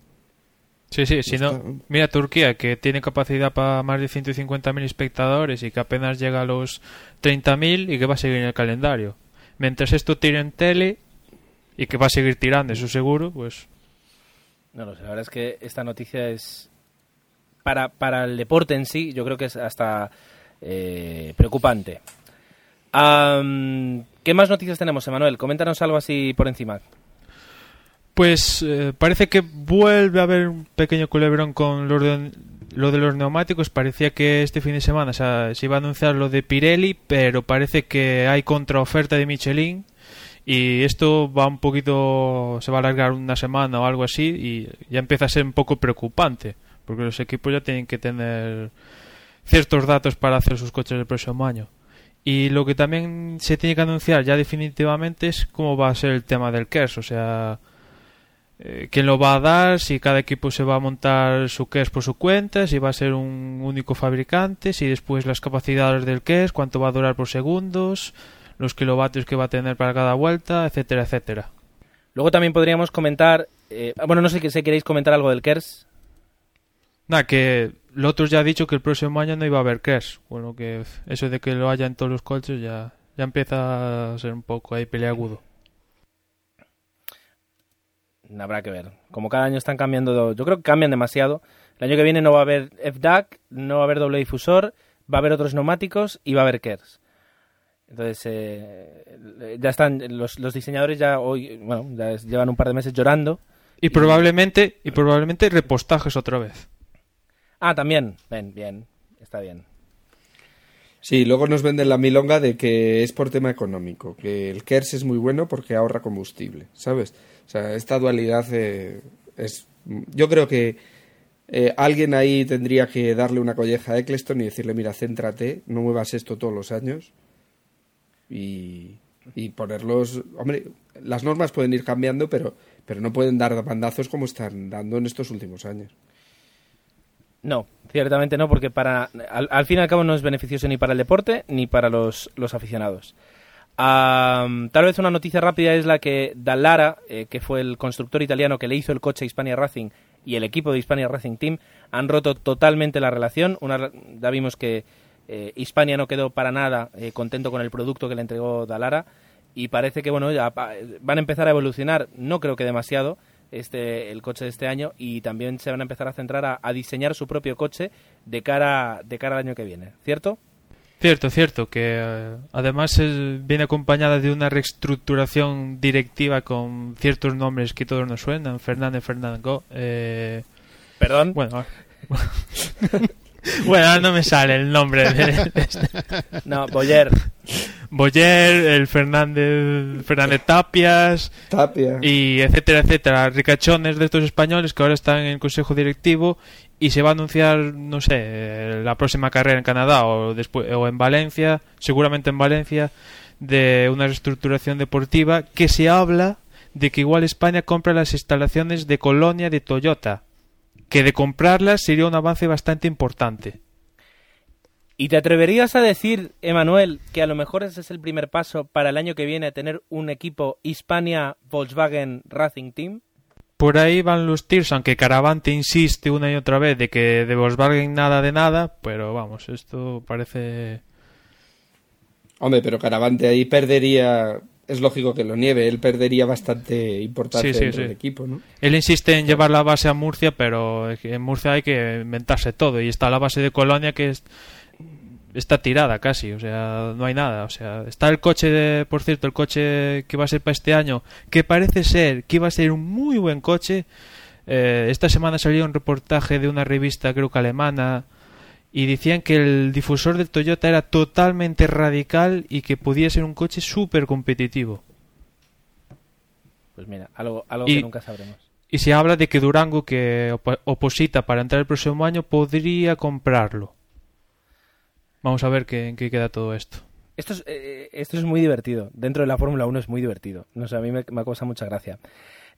Speaker 5: Sí, sí, si no, mira Turquía, que tiene capacidad para más de 150.000 espectadores y que apenas llega a los 30.000 y que va a seguir en el calendario. Mientras esto tire en tele y que va a seguir tirando, eso seguro, pues
Speaker 1: No lo sé, la verdad es que esta noticia es. Para, para el deporte en sí, yo creo que es hasta eh, preocupante. Am, ¿Qué más noticias tenemos, Emanuel? Coméntanos algo así por encima.
Speaker 5: Pues eh, parece que vuelve a haber un pequeño culebrón con lo de, lo de los neumáticos. Parecía que este fin de semana o sea, se iba a anunciar lo de Pirelli, pero parece que hay contraoferta de Michelin. Y esto va un poquito, se va a alargar una semana o algo así y ya empieza a ser un poco preocupante, porque los equipos ya tienen que tener ciertos datos para hacer sus coches el próximo año. Y lo que también se tiene que anunciar ya definitivamente es cómo va a ser el tema del KERS, o sea, eh, quién lo va a dar, si cada equipo se va a montar su KERS por su cuenta, si va a ser un único fabricante, si después las capacidades del KERS, cuánto va a durar por segundos, los kilovatios que va a tener para cada vuelta, etcétera, etcétera.
Speaker 1: Luego también podríamos comentar. eh, bueno, no sé si queréis comentar algo del KERS.
Speaker 5: Nada, que Lotus ya ha dicho que el próximo año no iba a haber KERS, bueno, que eso de que lo haya en todos los coches ya, ya empieza a ser un poco ahí peleagudo.
Speaker 1: Habrá que ver. Como cada año están cambiando. Yo creo que cambian demasiado. El año que viene no va a haber FDAC, no va a haber doble difusor, va a haber otros neumáticos y va a haber KERS. Entonces, eh, ya están. Los, los diseñadores ya hoy. Bueno, ya llevan un par de meses llorando.
Speaker 5: Y probablemente, y probablemente repostajes otra vez.
Speaker 1: Ah, también. Bien, bien. Está bien.
Speaker 2: Sí, luego nos venden la milonga de que es por tema económico, que el KERS es muy bueno porque ahorra combustible, ¿sabes? O sea, esta dualidad eh, es... Yo creo que eh, alguien ahí tendría que darle una colleja a Eccleston y decirle, mira, céntrate, no muevas esto todos los años y, y ponerlos... Hombre, las normas pueden ir cambiando, pero, pero no pueden dar bandazos como están dando en estos últimos años.
Speaker 1: No, ciertamente no, porque para al, al fin y al cabo no es beneficioso ni para el deporte ni para los, los aficionados. Tal vez una noticia rápida es la que Dallara, eh, que fue el constructor italiano que le hizo el coche a Hispania Racing, y el equipo de Hispania Racing Team han roto totalmente la relación. Una, ya vimos que eh, Hispania no quedó para nada eh, contento con el producto que le entregó Dalara y parece que bueno ya van a empezar a evolucionar, no creo que demasiado, este el coche de este año y también se van a empezar a centrar a, a diseñar su propio coche de cara de cara al año que viene, ¿cierto?
Speaker 5: Cierto, cierto, que eh, además viene acompañada de una reestructuración directiva con ciertos nombres que todos nos suenan, Fernández, Fernández, Go, eh,
Speaker 1: Perdón.
Speaker 5: bueno, ahora- *laughs* bueno, ahora no me sale el nombre de este.
Speaker 1: No, Boyer.
Speaker 5: Boyer, el Fernández, Fernández Tapias,
Speaker 2: Tapia.
Speaker 5: y etcétera, etcétera, ricachones de estos españoles que ahora están en el consejo directivo y se va a anunciar, no sé, la próxima carrera en Canadá o después o en Valencia, seguramente en Valencia, de una reestructuración deportiva que se habla de que igual España compra las instalaciones de Colonia de Toyota, que de comprarlas sería un avance bastante importante.
Speaker 1: ¿Y te atreverías a decir, Emanuel, que a lo mejor ese es el primer paso para el año que viene tener un equipo Hispania Volkswagen Racing Team?
Speaker 5: Por ahí van los tirs, aunque Caravante insiste una y otra vez de que de Volkswagen nada de nada, pero vamos, esto parece...
Speaker 2: Hombre, pero Caravante ahí perdería. Es lógico que lo nieve, él perdería bastante importancia
Speaker 5: Sí, sí,
Speaker 2: dentro
Speaker 5: sí.
Speaker 2: del equipo, ¿no?
Speaker 5: Él insiste en llevar la base a Murcia, pero en Murcia hay que inventarse todo. Y está la base de Colonia que es- está tirada casi, o sea, no hay nada. O sea, está el coche, de, por cierto, el coche que va a ser para este año, que parece ser que iba a ser un muy buen coche. Eh, esta semana salió un reportaje de una revista, creo que alemana, y decían que el difusor del Toyota era totalmente radical y que podía ser un coche súper competitivo.
Speaker 1: Pues mira, algo, algo
Speaker 5: Y-
Speaker 1: que nunca sabremos.
Speaker 5: Y se habla de que Durango, que opo- oposita para entrar el próximo año, podría comprarlo. Vamos a ver qué, en qué queda todo esto.
Speaker 1: Esto es, eh, esto es muy divertido. Dentro de la Fórmula 1 es muy divertido. No sé, a mí me, me causa mucha gracia.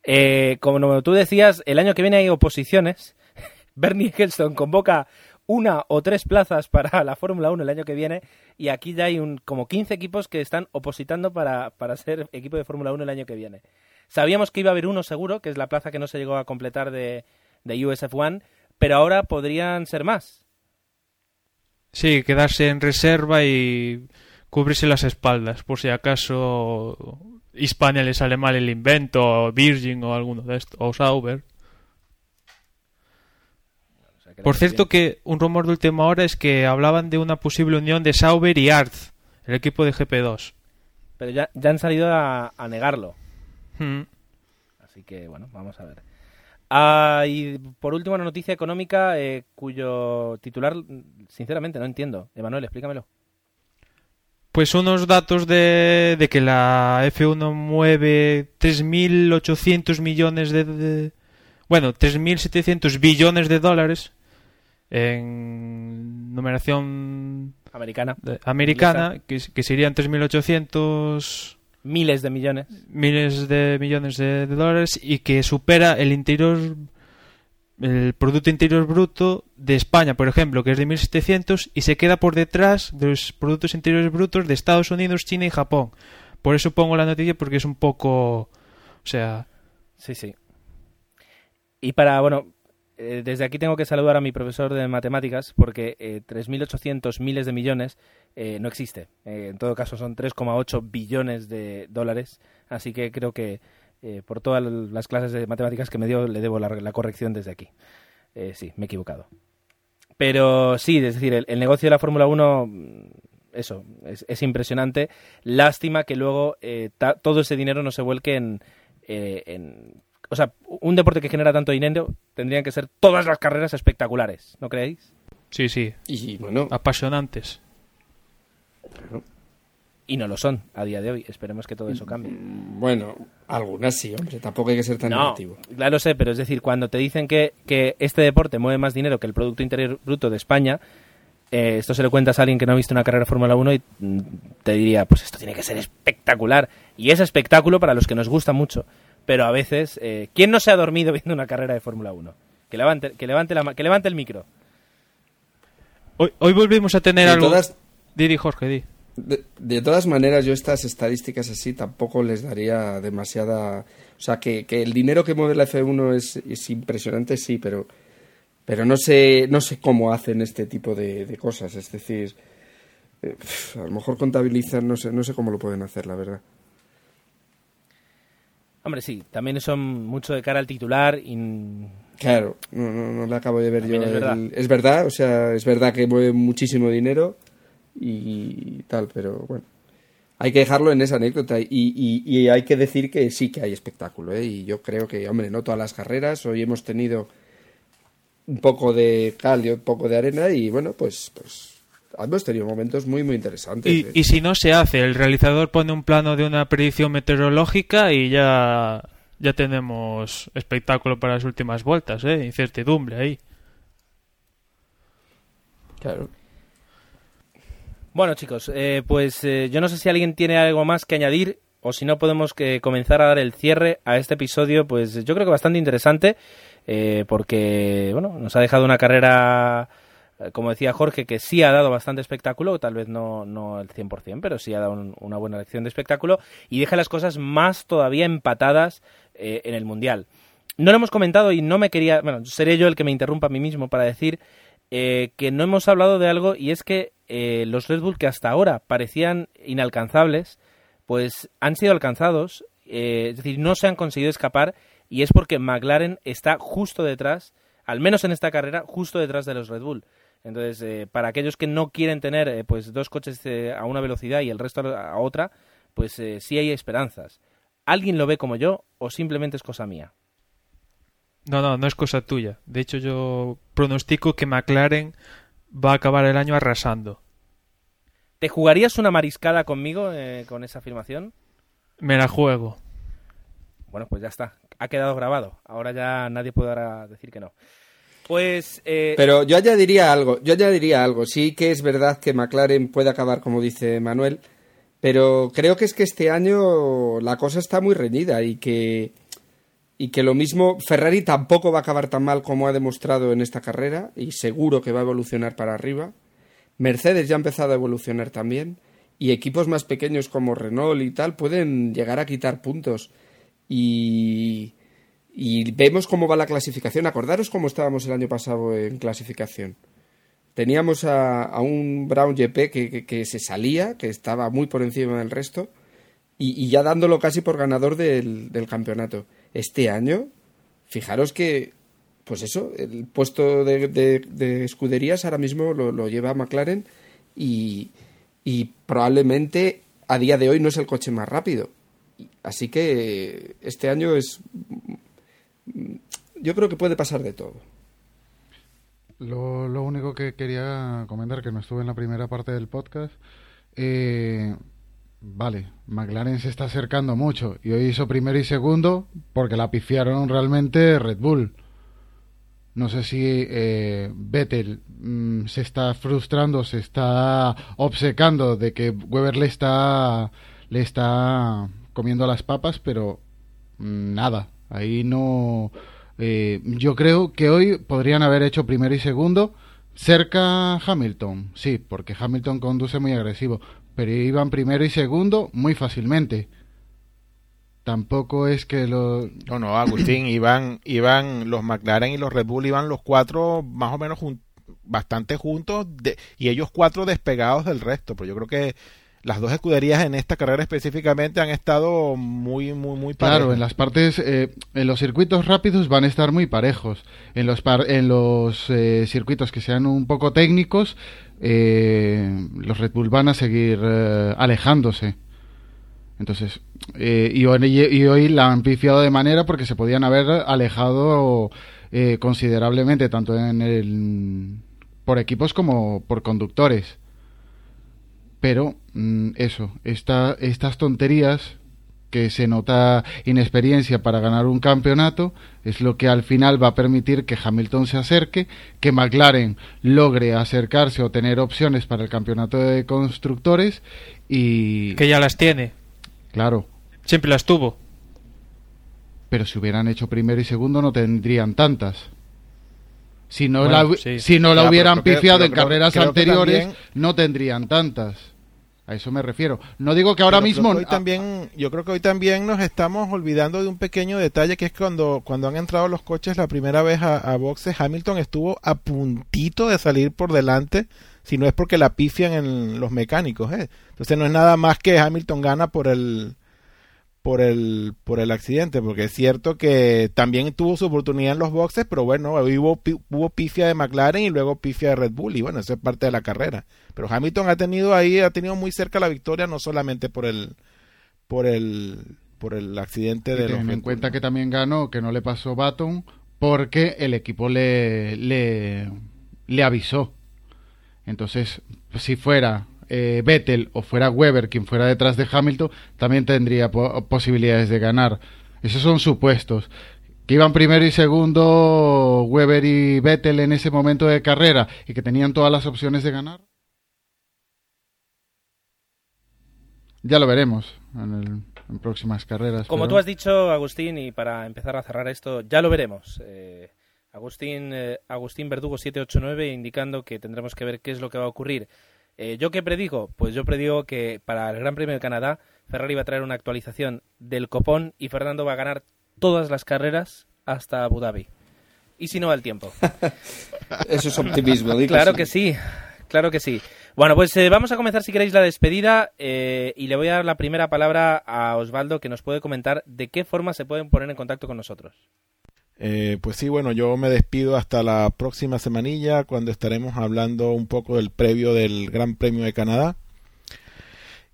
Speaker 1: Eh, como tú decías, el año que viene hay oposiciones. *laughs* Bernie Eccleston convoca una o tres plazas para la Fórmula 1 el año que viene y aquí ya hay un, como 15 equipos que están opositando para, para ser equipo de Fórmula 1 el año que viene. Sabíamos que iba a haber uno seguro, que es la plaza que no se llegó a completar de, de USF1, pero ahora podrían ser más.
Speaker 5: Sí, quedarse en reserva y cubrirse las espaldas, por si acaso Hispania le sale mal el invento, o Virgin o alguno de estos, o Sauber. Por cierto que un rumor de última hora es que hablaban de una posible unión de Sauber y Arz, el equipo de GP2.
Speaker 1: Pero ya, ya han salido a, a negarlo.
Speaker 5: Hmm.
Speaker 1: Así que, bueno, vamos a ver. Ah, y por último, una noticia económica eh, cuyo titular, sinceramente, no entiendo. Emanuel, explícamelo.
Speaker 5: Pues unos datos de, de que la F1 mueve 3.800 millones de, de- Bueno, 3.700 billones de dólares en numeración
Speaker 1: Americana.
Speaker 5: de- americana, que, que serían 3.800
Speaker 1: Miles de millones.
Speaker 5: miles de millones de, de dólares y que supera el interior el producto interior bruto de España, por ejemplo, que es de 1700 y se queda por detrás de los productos interiores brutos de Estados Unidos, China y Japón. Por eso pongo la noticia porque es un poco, o sea,
Speaker 1: Sí, sí. Y para, bueno, eh, desde aquí tengo que saludar a mi profesor de matemáticas porque eh, 3.800 miles de millones eh, no existe. Eh, en todo caso son 3,8 billones de dólares. Así que creo que por todas las clases de matemáticas que me dio le debo la, corrección desde aquí. Sí, me he equivocado. Pero sí, es decir, el, negocio de la Fórmula 1, mm, eso, es, es impresionante. Lástima que luego todo ese dinero no se vuelque en... O sea, un deporte que genera tanto dinero tendrían que ser todas las carreras espectaculares, ¿no creéis?
Speaker 5: sí, sí,
Speaker 2: Y bueno,
Speaker 5: apasionantes.
Speaker 1: Y no lo son a día de hoy. Esperemos que todo eso cambie.
Speaker 2: bueno, algunas sí, hombre, tampoco hay que ser tan
Speaker 1: No,
Speaker 2: negativo.
Speaker 1: ya lo sé, pero es decir, cuando te dicen que, que este deporte mueve más dinero que el Producto Interior Bruto de España, eh, esto se lo cuentas a alguien que no ha visto una carrera de Fórmula 1 y mm, te diría, pues esto tiene que ser espectacular. Y es espectáculo para los que nos gusta mucho, pero a veces, eh, ¿quién no se ha dormido *laughs* viendo una carrera de Fórmula 1? Que levante, que, levante la, que levante el micro.
Speaker 5: Hoy, hoy volvimos a tener
Speaker 2: De
Speaker 5: algo...
Speaker 2: todas-
Speaker 5: Di, di, Jorge, di.
Speaker 2: De, de todas maneras, yo estas estadísticas así tampoco les daría demasiada... O sea, que, que el dinero que mueve la F1 es, es impresionante, sí, pero, pero no, sé, no sé cómo hacen este tipo de, de cosas. Es decir, eh, a lo mejor contabilizan, no sé, no sé cómo lo pueden hacer, la verdad.
Speaker 1: Hombre, sí, también son mucho de cara al titular y...
Speaker 2: Claro, no, no, no le acabo de ver yo.
Speaker 1: Es
Speaker 2: el-
Speaker 1: verdad.
Speaker 2: es verdad, o sea, es verdad que mueve muchísimo dinero y tal, pero bueno. Hay que dejarlo en esa anécdota y, y- y hay que decir que sí que hay espectáculo, ¿eh? Y yo creo que, hombre, no todas las carreras, hoy hemos tenido un poco de cal y un poco de arena y bueno, pues, pues hemos tenido momentos muy, muy interesantes.
Speaker 5: Y, y si no se hace, el realizador pone un plano de una predicción meteorológica y ya, ya tenemos espectáculo para las últimas vueltas, ¿eh? Incertidumbre ahí.
Speaker 2: Claro.
Speaker 1: Bueno, chicos, eh, pues eh, yo no sé si alguien tiene algo más que añadir o si no podemos que comenzar a dar el cierre a este episodio, pues yo creo que bastante interesante eh, porque, bueno, nos ha dejado una carrera, eh, como decía Jorge, que sí ha dado bastante espectáculo, tal vez no, no el 100%, pero sí ha dado un- una buena lección de espectáculo y deja las cosas más todavía empatadas eh, en el Mundial. No lo hemos comentado y no me quería, bueno, seré yo el que me interrumpa a mí mismo para decir eh, que no hemos hablado de algo y es que eh, los Red Bull que hasta ahora parecían inalcanzables, pues han sido alcanzados, eh, es decir, no se han conseguido escapar y es porque McLaren está justo detrás, al menos en esta carrera, justo detrás de los Red Bull. Entonces, eh, para aquellos que no quieren tener eh, pues dos coches eh, a una velocidad y el resto a otra, pues sí hay esperanzas. ¿Alguien lo ve como yo o simplemente es cosa mía?
Speaker 5: No, no, no es cosa tuya. De hecho, yo pronostico que McLaren va a acabar el año arrasando.
Speaker 1: ¿Te jugarías una mariscada conmigo con esa afirmación?
Speaker 5: Me la juego.
Speaker 1: Bueno, pues ya está. Ha quedado grabado. Ahora ya nadie podrá decir que no. Pues... eh,
Speaker 2: Pero yo añadiría algo, yo añadiría algo. Sí que es verdad que McLaren puede acabar, como dice Manuel, pero creo que es que este año la cosa está muy reñida y que, y que lo mismo Ferrari tampoco va a acabar tan mal como ha demostrado en esta carrera y seguro que va a evolucionar para arriba. Mercedes ya ha empezado a evolucionar también y equipos más pequeños como Renault y tal pueden llegar a quitar puntos y, y vemos cómo va la clasificación. Acordaros cómo estábamos el año pasado en clasificación. Teníamos a, a un Brown GP que, que- se salía, que estaba muy por encima del resto, y, y ya dándolo casi por ganador del, del campeonato. Este año, fijaros que, pues eso, el puesto de, de- de escuderías ahora mismo lo, lo lleva McLaren y, y probablemente a día de hoy no es el coche más rápido. Así que este año es yo creo que puede pasar de todo.
Speaker 9: Lo, único que quería comentar, que no estuve en la primera parte del podcast, eh, vale, McLaren se está acercando mucho y hoy hizo primero y segundo porque la pifiaron realmente Red Bull. No sé si eh, Vettel mm, se está frustrando, se está obcecando de que Weber le está, le está comiendo las papas, pero mm, nada, ahí no... eh, yo creo que hoy podrían haber hecho primero y segundo cerca Hamilton, sí, porque Hamilton conduce muy agresivo, pero iban primero y segundo muy fácilmente. Tampoco es que lo...
Speaker 3: No, no, Agustín, *coughs* iban, iban los McLaren y los Red Bull, iban los cuatro más o menos bastante juntos de- y ellos cuatro despegados del resto. Pero yo creo que las dos escuderías en esta carrera específicamente han estado muy, muy, muy
Speaker 9: Claro,
Speaker 3: parejas.
Speaker 9: en las partes, eh, en los circuitos rápidos van a estar muy parejos. En los par- en los eh, circuitos que sean un poco técnicos, eh, los Red Bull van a seguir eh, alejándose. Entonces, eh, y, hoy, y hoy la han pifiado de manera porque se podían haber alejado eh, considerablemente, tanto en el, por equipos como por conductores. Pero mm, eso, esta, estas tonterías que se nota inexperiencia para ganar un campeonato es lo que al final va a permitir que Hamilton se acerque, que McLaren logre acercarse o tener opciones para el campeonato de constructores y
Speaker 5: Que ya las tiene.
Speaker 9: claro,
Speaker 5: Siempre las tuvo.
Speaker 9: pero si hubieran hecho primero y segundo no tendrían tantas. Si no
Speaker 5: Bueno,
Speaker 9: la,
Speaker 5: sí.
Speaker 9: si no
Speaker 3: Ya,
Speaker 9: la
Speaker 3: pero
Speaker 9: hubieran pifiado en
Speaker 3: creo-
Speaker 9: carreras
Speaker 3: creo
Speaker 9: anteriores,
Speaker 3: también-
Speaker 9: no tendrían tantas. A eso me refiero. No digo que ahora
Speaker 3: Pero
Speaker 9: mismo...
Speaker 3: hoy también, yo creo que hoy también nos estamos olvidando de un pequeño detalle que es cuando, cuando han entrado los coches la primera vez a, a boxes, Hamilton estuvo a puntito de salir por delante, si no es porque la pifian en los mecánicos. ¿eh? Entonces no es nada más que Hamilton gana por el por el por el accidente, porque es cierto que también tuvo su oportunidad en los boxes, pero bueno, hubo, hubo pifia de McLaren y luego pifia de Red Bull, y bueno, eso es parte de la carrera. Pero Hamilton ha tenido ahí, ha tenido muy cerca la victoria, no solamente por el por el por el accidente
Speaker 9: Y
Speaker 3: de los
Speaker 9: ten
Speaker 3: Red
Speaker 9: en cuenta que también ganó, que no le pasó Baton, porque el equipo le, le, le avisó. Entonces, si fuera eh, Vettel o fuera Weber quien fuera detrás de Hamilton, también tendría po- posibilidades de ganar. Esos son supuestos. Que iban primero y segundo Weber y Vettel en ese momento de carrera y que tenían todas las opciones de ganar. Ya lo veremos en, el- en próximas carreras.
Speaker 1: Como
Speaker 9: pero-
Speaker 1: tú has dicho, Agustín, y para empezar a cerrar esto, ya lo veremos. Eh, Agustín, eh, Agustín Verdugo 789 indicando que tendremos que ver qué es lo que va a ocurrir. Eh, ¿Yo qué predigo? Pues yo predigo que para el Gran Premio de Canadá Ferrari va a traer una actualización del copón y Fernando va a ganar todas las carreras hasta Abu Dhabi. Y si no va el tiempo. *laughs*
Speaker 2: Eso es optimismo.
Speaker 1: Claro que sí, claro que sí. Bueno, pues eh, vamos a comenzar si queréis la despedida eh, y le voy a dar la primera palabra a Osvaldo que nos puede comentar de qué forma se pueden poner en contacto con nosotros.
Speaker 3: Eh, pues sí, bueno, yo me despido hasta la próxima semanilla cuando estaremos hablando un poco del previo del Gran Premio de Canadá.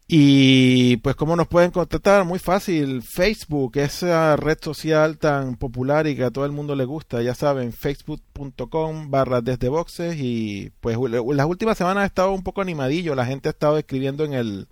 Speaker 3: Y pues cómo nos pueden contactar, muy fácil, Facebook, esa red social tan popular y que a todo el mundo le gusta, ya saben, facebook.com barra desde boxes y pues las últimas semanas ha estado un poco animadillo, la gente ha estado escribiendo en el,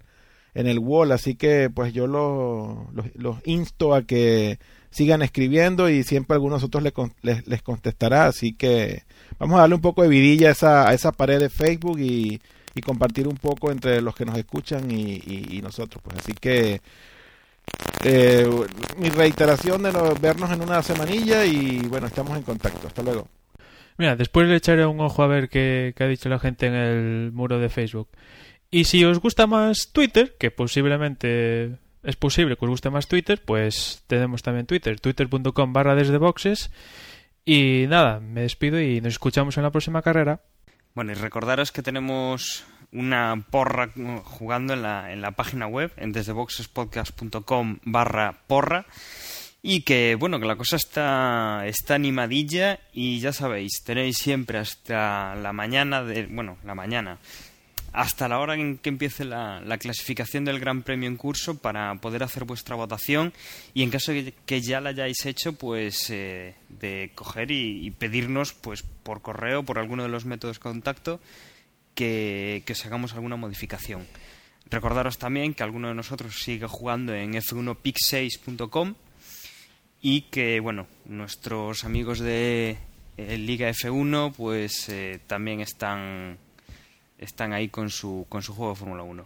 Speaker 3: en el wall, así que pues yo los, insto a que sigan escribiendo y siempre algunos de nosotros les, les, les contestará. Así que vamos a darle un poco de vidilla a esa, a esa pared de Facebook y, compartir un poco entre los que nos escuchan y, nosotros. Pues así que eh, mi reiteración de no- vernos en una semanilla y bueno, estamos en contacto. Hasta luego.
Speaker 5: Mira, después le echaré un ojo a ver qué ha dicho la gente en el muro de Facebook. Y si os gusta más Twitter, que posiblemente es posible que os guste más Twitter, pues tenemos también Twitter, twitter.com barra. Y nada, me despido y nos escuchamos en la próxima carrera.
Speaker 4: Bueno, y recordaros que tenemos una porra mm, jugando en la, en la página web, en desdeboxespodcast.com barra porra. Y que, bueno, que la cosa está, está animadilla y ya sabéis, tenéis siempre hasta la mañana de, bueno, la mañana, hasta la hora en que empiece la, la clasificación del Gran Premio en curso para poder hacer vuestra votación y en caso de que ya la hayáis hecho, pues eh, de coger y, pedirnos pues por correo, por alguno de los métodos de contacto, que, que os hagamos alguna modificación. Recordaros también que alguno de nosotros sigue jugando en f1pix6.com y que, bueno, nuestros amigos de eh, Liga F1 pues eh, también están están ahí con su, con su juego de Fórmula 1.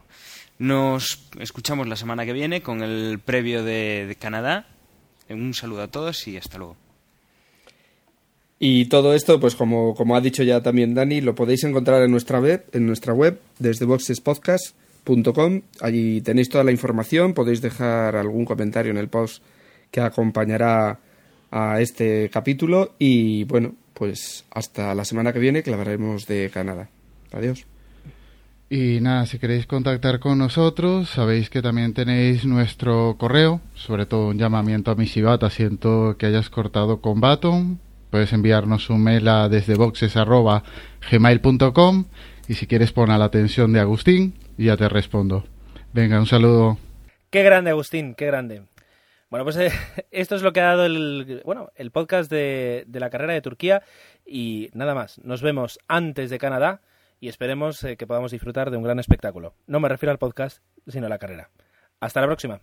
Speaker 4: Nos escuchamos la semana que viene con el previo de, de Canadá. Un saludo a todos y hasta luego.
Speaker 2: Y todo esto, pues como, como ha dicho ya también Dani, lo podéis encontrar en nuestra web, en nuestra web, desde boxespodcast.com. Allí tenéis toda la información, podéis dejar algún comentario en el post que acompañará a este capítulo. Y bueno, pues hasta la semana que viene que hablaremos de Canadá. Adiós.
Speaker 9: Y nada, si queréis contactar con nosotros, sabéis que también tenéis nuestro correo, sobre todo un llamamiento a mi Shibata, siento que hayas cortado con Baton. Puedes enviarnos un mail a desde gmail.com y si quieres pon a la atención de Agustín ya te respondo. Venga, un saludo.
Speaker 1: Qué grande, Agustín, qué grande. Bueno, pues eh, *laughs* esto es lo que ha dado el, bueno, el podcast de, de la carrera de Turquía y nada más. Nos vemos antes de Canadá y esperemos eh, que podamos disfrutar de un gran espectáculo. No me refiero al podcast, sino a la carrera. Hasta la próxima.